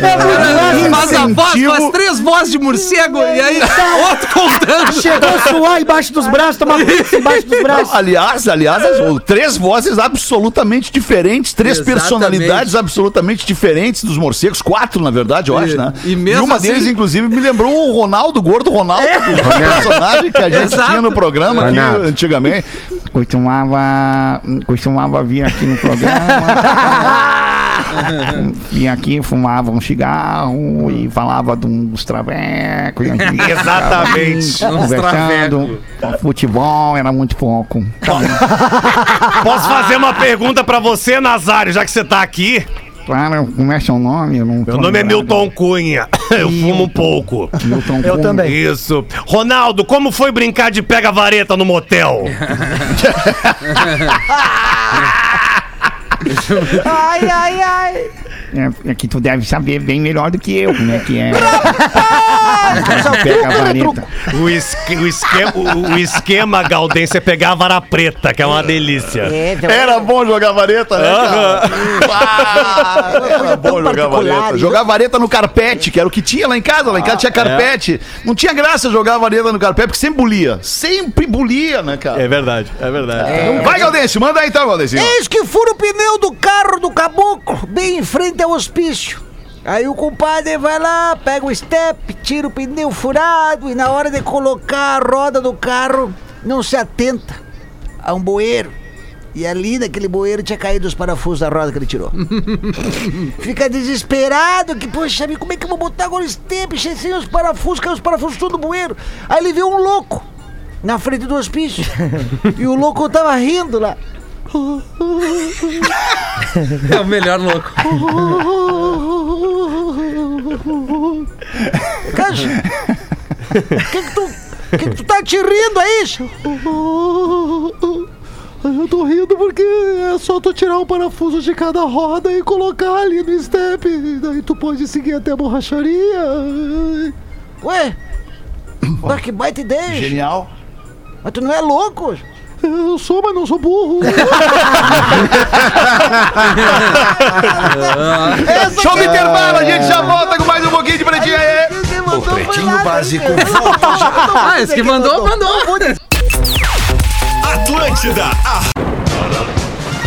É muito Faz a voz, faz três vozes de morcego e aí outro contando. Chegou a suar embaixo dos braços, tomar pizza embaixo dos braços. Aliás, aliás, três vozes absolutamente diferentes, três Exatamente. personalidades absolutamente diferentes dos morcegos, quatro, na verdade, eu acho, né? e mesmo uma assim- deles, inclusive, me lembrou o Ronaldo, o gordo Ronaldo, o personagem que a gente Exato. tinha no programa aqui antigamente. costumava, costumava vir aqui no programa. e aqui fumava um cigarro e falava de um dos travecos. e Exatamente. Conversando. Futebol era muito pouco. Posso fazer uma pergunta pra você, Nazário, já que você tá aqui? Claro, como é seu nome? Eu não Meu nome é Milton Cunha. Eu fumo um pouco. Milton Eu Cunha. também. Isso. Ronaldo, como foi brincar de pega-vareta no motel? Ai, ai, ai! É, é que tu deve saber bem melhor do que eu como é que é. Pega a vareta. O, esque- o esquema, o, o esquema Gaudêncio é pegar a vara preta, que é uma delícia. É, então- Era bom jogar vareta, né, cara? Ah, era bom jogar vareta. Jogar vareta no carpete, que era o que tinha lá em casa. Lá em casa tinha carpete. Não tinha graça jogar vareta no carpete, porque sempre bulia. Sempre bulia, né, cara? É verdade, é verdade. Vai, Galdense, manda aí então, Galdense. Eis que fura o pneu do carro do caboclo, bem em frente ao hospício. Aí o compadre vai lá, pega o step, tira o pneu furado e na hora de colocar a roda do carro, não se atenta a um bueiro. E ali naquele bueiro tinha caído os parafusos da roda que ele tirou. Fica desesperado, que, poxa, como é que eu vou botar agora o step sem os parafusos, caiu os parafusos todo no bueiro. Aí ele viu um louco na frente do hospício. e o louco tava rindo lá. É o melhor louco. Caixa, que que tu, que que tu tá te rindo aí? Eu tô rindo porque é só tu tirar um parafuso de cada roda e colocar ali no step. Daí tu pode seguir até a borracharia. Ué? Mas que baita ideia. Genial. Mas tu não é louco? Eu sou, mas não sou burro. Show do intervalo, a gente já volta com mais um pouquinho de pretinho aí. O Pretinho Básico Ah, esse que mandou, mandou. Atlântida. a-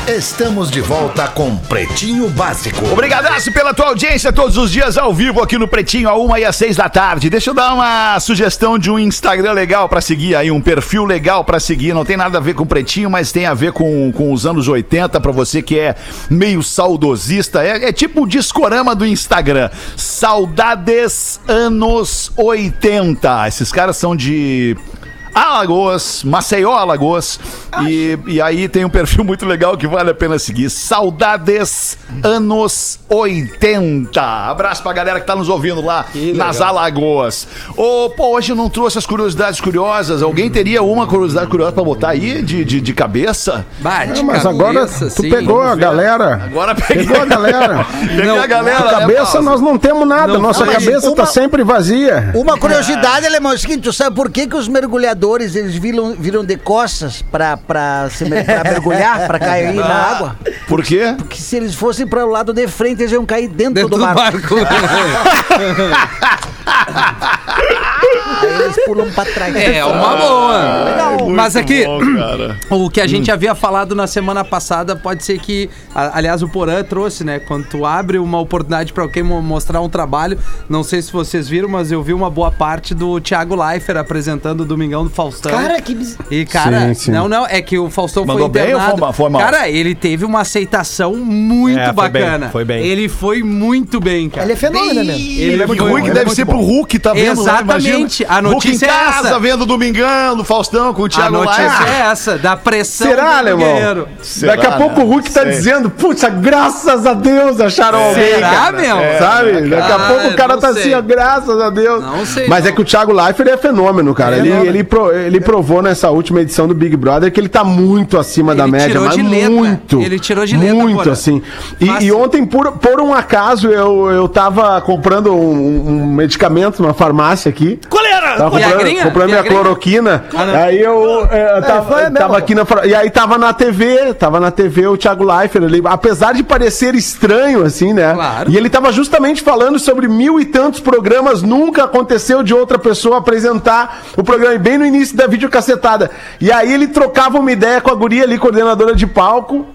Estamos de volta com Pretinho Básico. Obrigadaço pela tua audiência todos os dias ao vivo aqui no Pretinho, a uma e às seis da tarde. Deixa eu dar uma sugestão de um Instagram legal pra seguir aí, um perfil legal pra seguir. Não tem nada a ver com Pretinho, mas tem a ver com, com os anos 80, pra você que é meio saudosista. É, é tipo o discorama do Instagram. Saudades anos 80. Esses caras são de Alagoas, Maceió, Alagoas. E, e aí tem um perfil muito legal que vale a pena seguir. Saudades anos 80. Abraço pra galera que tá nos ouvindo lá nas Alagoas. Ô, pô, hoje eu não trouxe as curiosidades curiosas. Alguém teria uma curiosidade curiosa pra botar aí de, de, de cabeça? Bah, de É, mas agora cabeça, tu sim. pegou a galera. Agora peguei. Pegou a galera. Peguei Não, a galera. Né, cabeça Paulo? nós não temos nada. Não Nossa cabeça tá Uma- sempre vazia. Uma curiosidade, Alemão, é o seguinte, tu sabe por que, que os mergulhadores eles viram, viram de costas pra, pra, se pra mergulhar, pra cair na água? Por quê? Porque se eles fossem para o lado de frente, eles iam cair dentro, Dentro do do mar. barco. Pulam pra trás. É, uma boa. Legal. Mas aqui, Bom, cara. o que a gente havia falado na semana passada pode ser que, a- aliás, o Porã trouxe, né? Quando tu abre uma oportunidade pra alguém mo- mostrar um trabalho, não sei se vocês viram, mas eu vi uma boa parte do Thiago Leifert apresentando o Domingão do Faustão. Cara, que. E, cara, Sim, sim. não, não, é que o Faustão Mandou foi bem ou internado. foi mal- foi mal? Cara, ele teve uma aceitação muito É, foi bem, bacana. foi bem. Ele foi muito bem, cara. Ele é fenômeno, né, meu? Ele é muito foi- ruim, que é deve ser bom. pro Hulk, tá vendo? lá, Exatamente. imagina. A notícia Hulk em é casa, essa. vendo o Domingão, do Faustão, com o A Thiago notícia Leifert. é essa, da pressão Será, do alemão? guerreiro. Será, Daqui a pouco né? o Hulk tá Sei. dizendo, puxa, graças a Deus acharam alguém. Será, cara." meu? Sabe? Daqui a pouco o cara não tá sei. assim, ó, graças a Deus. Não sei, Mas não. é que o Thiago Leifert é fenômeno, cara. É ele, fenômeno. ele, pro- ele provou nessa última edição do Big Brother que ele tá muito acima da Ele média, tirou mas de letra. muito. Ele tirou de letra, Muito, Porã. assim. E, Fácil. e ontem, por, por um acaso, eu, eu tava comprando um, um medicamento numa farmácia aqui. Coleira! Tava comprando, comprando minha cloroquina. Ah, aí eu é, tava, mesmo. tava aqui na. E aí tava na TV, tava na TV o Thiago Leifert ali. Apesar de parecer estranho, assim, né? Claro. E ele tava justamente falando sobre mil e tantos programas. Nunca aconteceu de outra pessoa apresentar o programa. Bem no início da videocacetada. E aí ele trocava uma ideia com a guria ali, coordenadora de palco.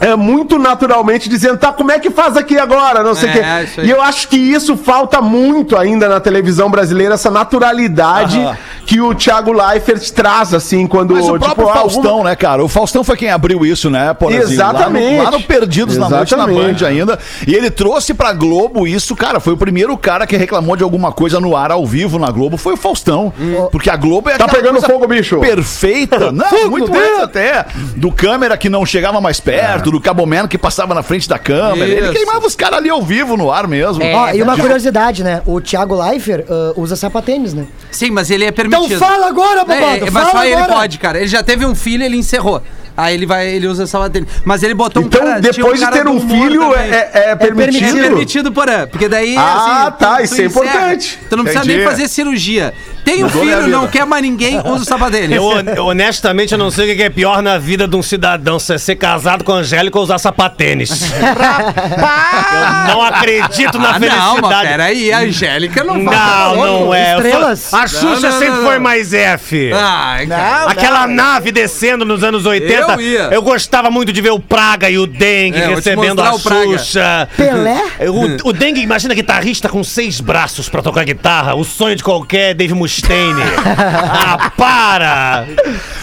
É, muito naturalmente dizendo, tá, como é que faz aqui agora? Não sei o É, quê. aí. E eu acho que isso falta muito ainda na televisão brasileira, essa naturalidade Aham. que o Thiago Leifert traz, assim, quando. Mas o próprio alguma- Faustão, né, cara? O Faustão foi quem abriu isso, né, Porazinho? Exatamente. Lá no, lá no Perdidos na Noite, na Exatamente. Band ainda. E ele trouxe pra Globo isso, cara. Foi o primeiro cara que reclamou de alguma coisa no ar, ao vivo, na Globo. Foi o Faustão. Porque a Globo é Tá pegando coisa fogo, bicho. Perfeita. Não, muito antes até. Do câmera que não chegava mais perto, do Caboman que passava na frente da câmera. Ele Isso. queimava os caras ali ao vivo, no ar mesmo. É, Ó, e uma curiosidade, né? O Thiago Leifert ah, usa sapatênis, né? Sim, mas ele é Então permitido. fala agora, É, bobado! mas fala só ele agora. pode, cara. Ele já teve um filho, ele encerrou. Aí ele vai, ele usa essa dele. Mas ele botou Então, um cara. tinha depois de cara ter do um filho, é, é É permitido. permitido, porã. Porque daí. Ah, assim, tá, isso é encerra. importante. Tu não precisa Entendi. nem fazer cirurgia. Tem um filho, não quer mais ninguém, usa o. Eu, hon- honestamente, eu não sei o que é pior na vida de um cidadão, se é ser casado com a Angélica ou usar sapatênis. eu não acredito na Ah, não, mas felicidade. peraí, a Angélica não vai. Não, não é. Estrelas? A Xuxa Não, não, sempre não, foi não. mais F. Cara. Aquela nave descendo nos anos 80. Eu ia. eu gostava muito de ver o Praga e o Dengue É, recebendo a. Xuxa. Pelé? O, o Dengue, imagina guitarrista com seis braços pra tocar guitarra. O sonho de qualquer Dave Ah, para!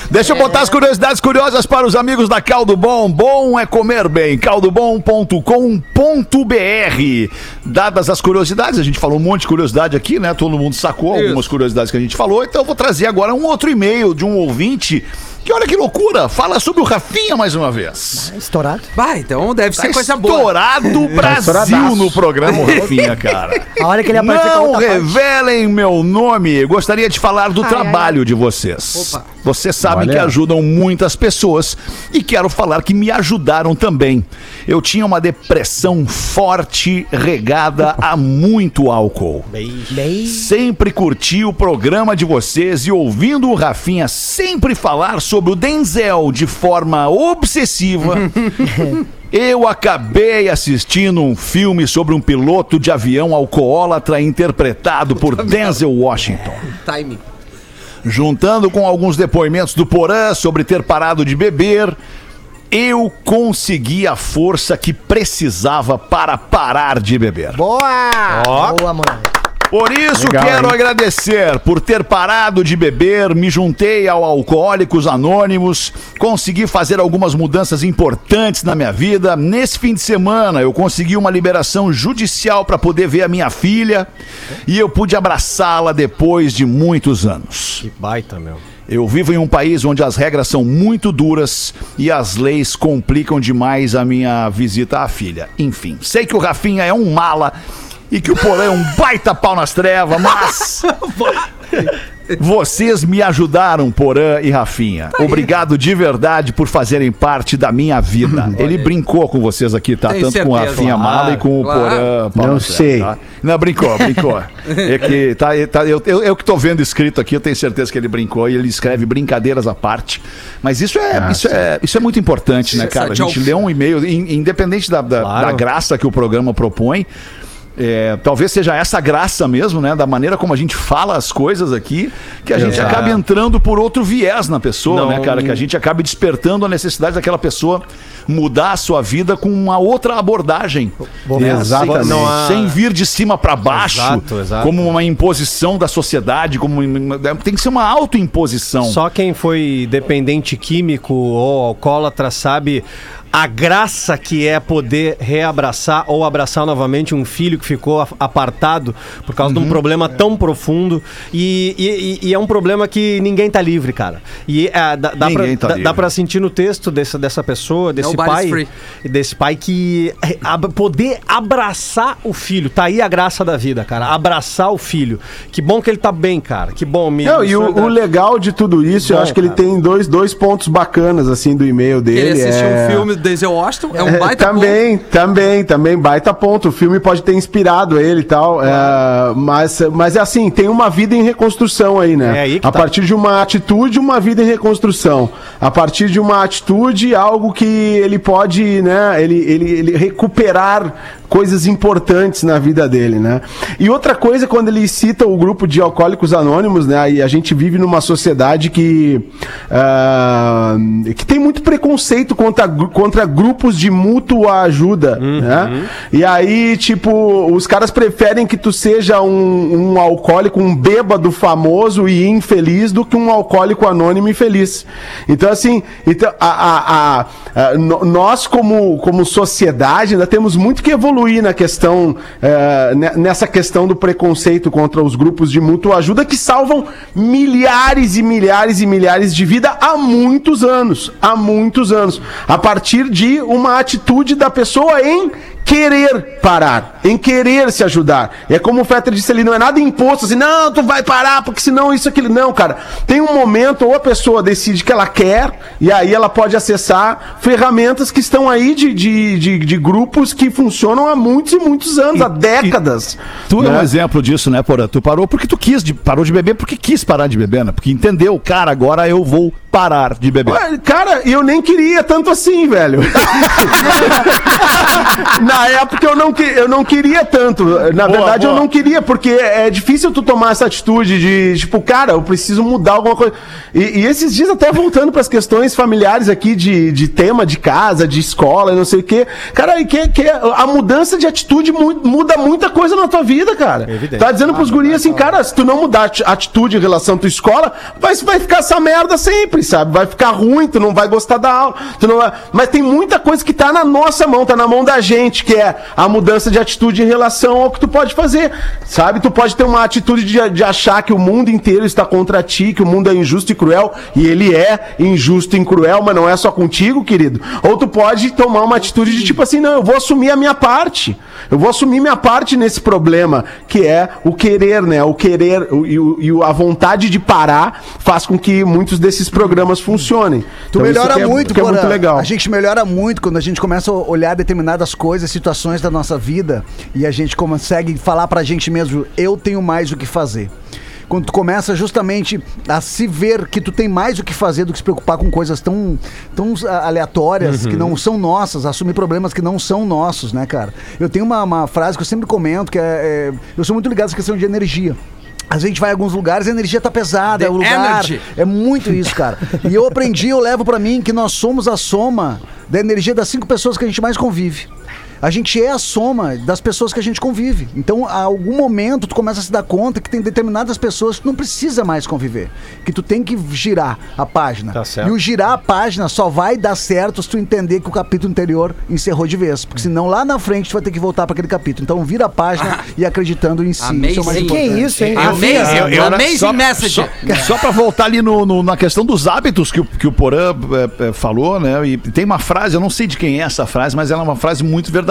Deixa eu botar as curiosidades curiosas para os amigos da Caldo Bom. Bom é comer bem. caldobom.com.br. Dadas as curiosidades, a gente falou um monte de curiosidade aqui, né? Todo mundo sacou algumas curiosidades que a gente falou. Então eu vou trazer agora um outro e-mail de um ouvinte que olha que loucura, fala sobre o Rafinha mais uma vez. Estourado. Vai, então deve ser Tá coisa boa. estourado Brasil estouradaço. no programa o Rafinha, cara. A hora que ele aparecer com a Não outra parte. revelem meu nome. Gostaria de falar do trabalho de vocês. Opa. Vocês sabem Olha. que ajudam muitas pessoas e quero falar que me ajudaram também. Eu tinha uma depressão forte regada a muito álcool. Bem... Sempre curti o programa de vocês e ouvindo o Rafinha sempre falar sobre o Denzel de forma obsessiva. Eu acabei assistindo um filme sobre um piloto de avião alcoólatra interpretado por Denzel Washington. Time. Juntando com alguns depoimentos do Porã sobre ter parado de beber, eu consegui a força que precisava para parar de beber. Boa! Boa, mano. Por isso Legal, quero hein? agradecer por ter parado de beber, me juntei ao Alcoólicos Anônimos, consegui fazer algumas mudanças importantes na minha vida. Nesse fim de semana eu consegui uma liberação judicial para poder ver a minha filha e eu pude abraçá-la depois de muitos anos. Que baita, meu. Eu vivo em um país onde as regras são muito duras e as leis complicam demais a minha visita à filha. Enfim, sei que o Rafinha é um mala e que o Porã é um baita pau nas trevas, mas. Vocês me ajudaram, Porã e Rafinha. Obrigado de verdade por fazerem parte da minha vida. Ele brincou com vocês aqui, tá? Tenho Tanto com a certeza. Rafinha Mala e com o Claro. Porã. pau Não sei. tá? Não, brincou, brincou. É que tá, tá- eu, eu, eu que tô vendo escrito aqui, eu tenho certeza que ele brincou e ele escreve brincadeiras à parte. Mas isso é, isso é, isso é muito importante, né, cara? A gente lê um e-mail, in- independente da, da, Claro. da graça que o programa propõe. É, talvez seja essa graça mesmo, né? Da maneira como a gente fala as coisas aqui, que a gente acaba entrando por outro viés na pessoa, Não- né, cara? Que a gente acaba despertando a necessidade daquela pessoa mudar a sua vida com uma outra abordagem. né? Exatamente. Sem, Não há- sem vir de cima para baixo, Exato, exato. como uma imposição da sociedade, como uma- tem que ser uma autoimposição. Só quem foi dependente químico ou alcoólatra sabe a graça que é poder reabraçar ou abraçar novamente um filho que ficou apartado por causa Uhum. de um problema tão profundo. E, e- e é um problema que ninguém tá livre, cara. E é, dá, dá, pra, Ninguém tá dá- livre. dá pra sentir no texto dessa, dessa pessoa, desse Nobody's pai, free. desse pai que é, ab- poder abraçar o filho. Tá aí a graça da vida, cara. Abraçar o filho. Que bom que ele tá bem, cara. Que bom, me Não, e o, dá- o legal de tudo isso, eu Bom, acho que ele cara. tem dois, dois pontos bacanas, assim, do e-mail dele. Ele assistiu é... um filme Denzel Washington, é um É, baita também, também, também, baita ponto. O filme pode ter inspirado ele e tal, é, mas, mas é assim, tem uma vida em reconstrução aí, né? É aí que a tá. partir de uma atitude, uma vida em reconstrução. A partir de uma atitude, algo que ele pode, né, ele, ele, ele recuperar coisas importantes na vida dele, né? E outra coisa, quando ele cita o grupo de alcoólicos anônimos, né? E a gente vive numa sociedade que, ah, que tem muito preconceito contra, contra grupos de mútua ajuda, né? E aí, tipo, os caras preferem que tu seja um, um alcoólico, um bêbado famoso e infeliz do que um alcoólico anônimo e feliz. Então, assim, então, a, a- a- a- nós como, como sociedade ainda temos muito que evoluir na questão, ne- nessa questão do preconceito contra os grupos de mútua ajuda que salvam milhares e milhares e milhares de vida há muitos anos, há muitos anos, a partir de uma atitude da pessoa em querer parar, em querer se ajudar. É como o Fetter disse ali, não é nada imposto, assim, não, tu vai parar, porque senão isso, aquilo. Não, cara. Tem um momento, ou a pessoa decide que ela quer, e aí ela pode acessar ferramentas que estão aí de, de, de, de grupos que funcionam há muitos e muitos anos, há décadas. Tu é um né? exemplo disso, né, Porã? Tu parou porque tu quis, de- parou de beber porque quis parar de beber, né? Porque entendeu, cara, agora eu vou parar de beber. Cara, eu nem queria tanto assim, velho. Na época eu não, que, eu não queria tanto. Na verdade, eu boa. não queria, porque é difícil tu tomar essa atitude de, tipo, cara, eu preciso mudar alguma coisa. E, e esses dias, até voltando para as questões familiares aqui de, de tema de casa, de escola, não sei o quê. Cara, que, que a mudança de atitude mu- muda muita coisa na tua vida, cara. Evidente. Tá dizendo pros guris assim, cara, se tu não mudar ati- atitude em relação à tua escola, vai, vai ficar essa merda sempre, sabe? Vai ficar ruim, tu não vai gostar da aula. Tu não vai... Mas tem muita coisa que tá na nossa mão, tá na mão da gente, que é a mudança de atitude em relação ao que tu pode fazer, sabe? Tu pode ter uma atitude de, de achar que o mundo inteiro está contra ti, que o mundo é injusto e cruel, e ele é injusto e cruel, mas não é só contigo, querido. Ou tu pode tomar uma atitude de tipo assim, não, eu vou assumir a minha parte. Eu vou assumir minha parte nesse problema, que é o querer, né? O querer e, e a vontade de parar faz com que muitos desses programas funcionem. Tu Então, melhora é- muito, é Porã. muito legal. A gente melhora muito quando a gente começa a olhar determinadas coisas, situações da nossa vida e a gente consegue falar pra gente mesmo, eu tenho mais o que fazer. Quando tu começa justamente a se ver que tu tem mais o que fazer do que se preocupar com coisas tão, tão ah, aleatórias que não são nossas, assumir problemas que não são nossos, né, cara? Eu tenho uma, uma frase que eu sempre comento que é, é, eu sou muito ligado a essa questão de energia. A gente vai em alguns lugares e a energia tá pesada, The é o lugar. energy. É muito isso, cara. E eu aprendi, eu levo pra mim que nós somos a soma da energia das cinco pessoas que a gente mais convive. A gente é a soma das pessoas que a gente convive. Então, a algum momento, tu começa a se dar conta que tem determinadas pessoas que tu não precisa mais conviver. Que tu tem que girar a página. Tá certo. E o girar a página só vai dar certo se tu entender que o capítulo anterior encerrou de vez. Porque senão lá na frente tu vai ter que voltar para aquele capítulo. Então, vira a página e acreditando em si. Isso é mais Amazing. Que importante. isso, hein? Amazing, Eu- eu- amazing só- message. Só, só pra voltar ali no, no- na questão dos hábitos que o, que o Porã é, é, falou, né? E tem uma frase, eu não sei de quem é essa frase, mas ela é uma frase muito verdadeira.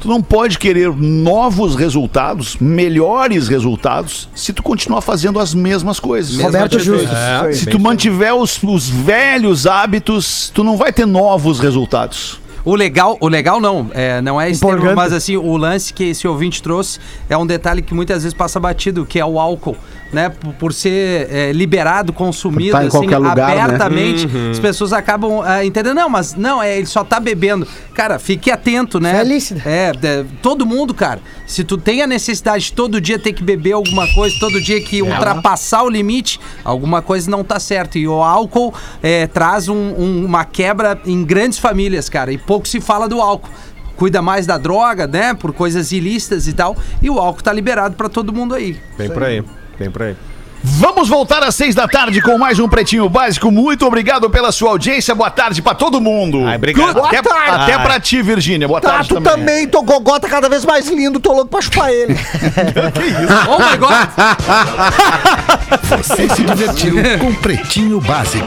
Tu não pode querer novos resultados, melhores resultados, se tu continuar fazendo as mesmas coisas. Roberto Justo. É, Se bem tu mantiver os, os velhos hábitos, tu não vai ter novos resultados. O legal, o legal não, é, não é Empolgante. mas assim, o lance que esse ouvinte trouxe é um detalhe que muitas vezes passa batido, que é o álcool. Né, por, por ser é, liberado, consumido, Tá em assim, qualquer lugar, né? abertamente, as pessoas acabam ah, entendendo, não, mas não, é, ele só tá bebendo. Cara, fique atento, né? Felícida. É, é, todo mundo, cara. Se tu tem a necessidade de todo dia ter que beber alguma coisa, todo dia que ultrapassar o limite, alguma coisa não tá certo. E o álcool é, traz um- um- uma quebra em grandes famílias, cara. E pouco se fala do álcool. Cuida mais da droga, né? Por coisas ilícitas e tal. E o álcool tá liberado pra todo mundo aí. Bem por aí. Bem por aí. Vamos voltar às seis da tarde com mais um Pretinho Básico. Muito obrigado pela sua audiência. Boa tarde pra todo mundo. Ai, obrigado. Até, tarde. até pra ti, Virgínia. Boa Tá, tarde tu também, teu gogó tá cada vez mais lindo, tô louco pra chupar ele. Oh my God! Você se divertiu com Pretinho Básico.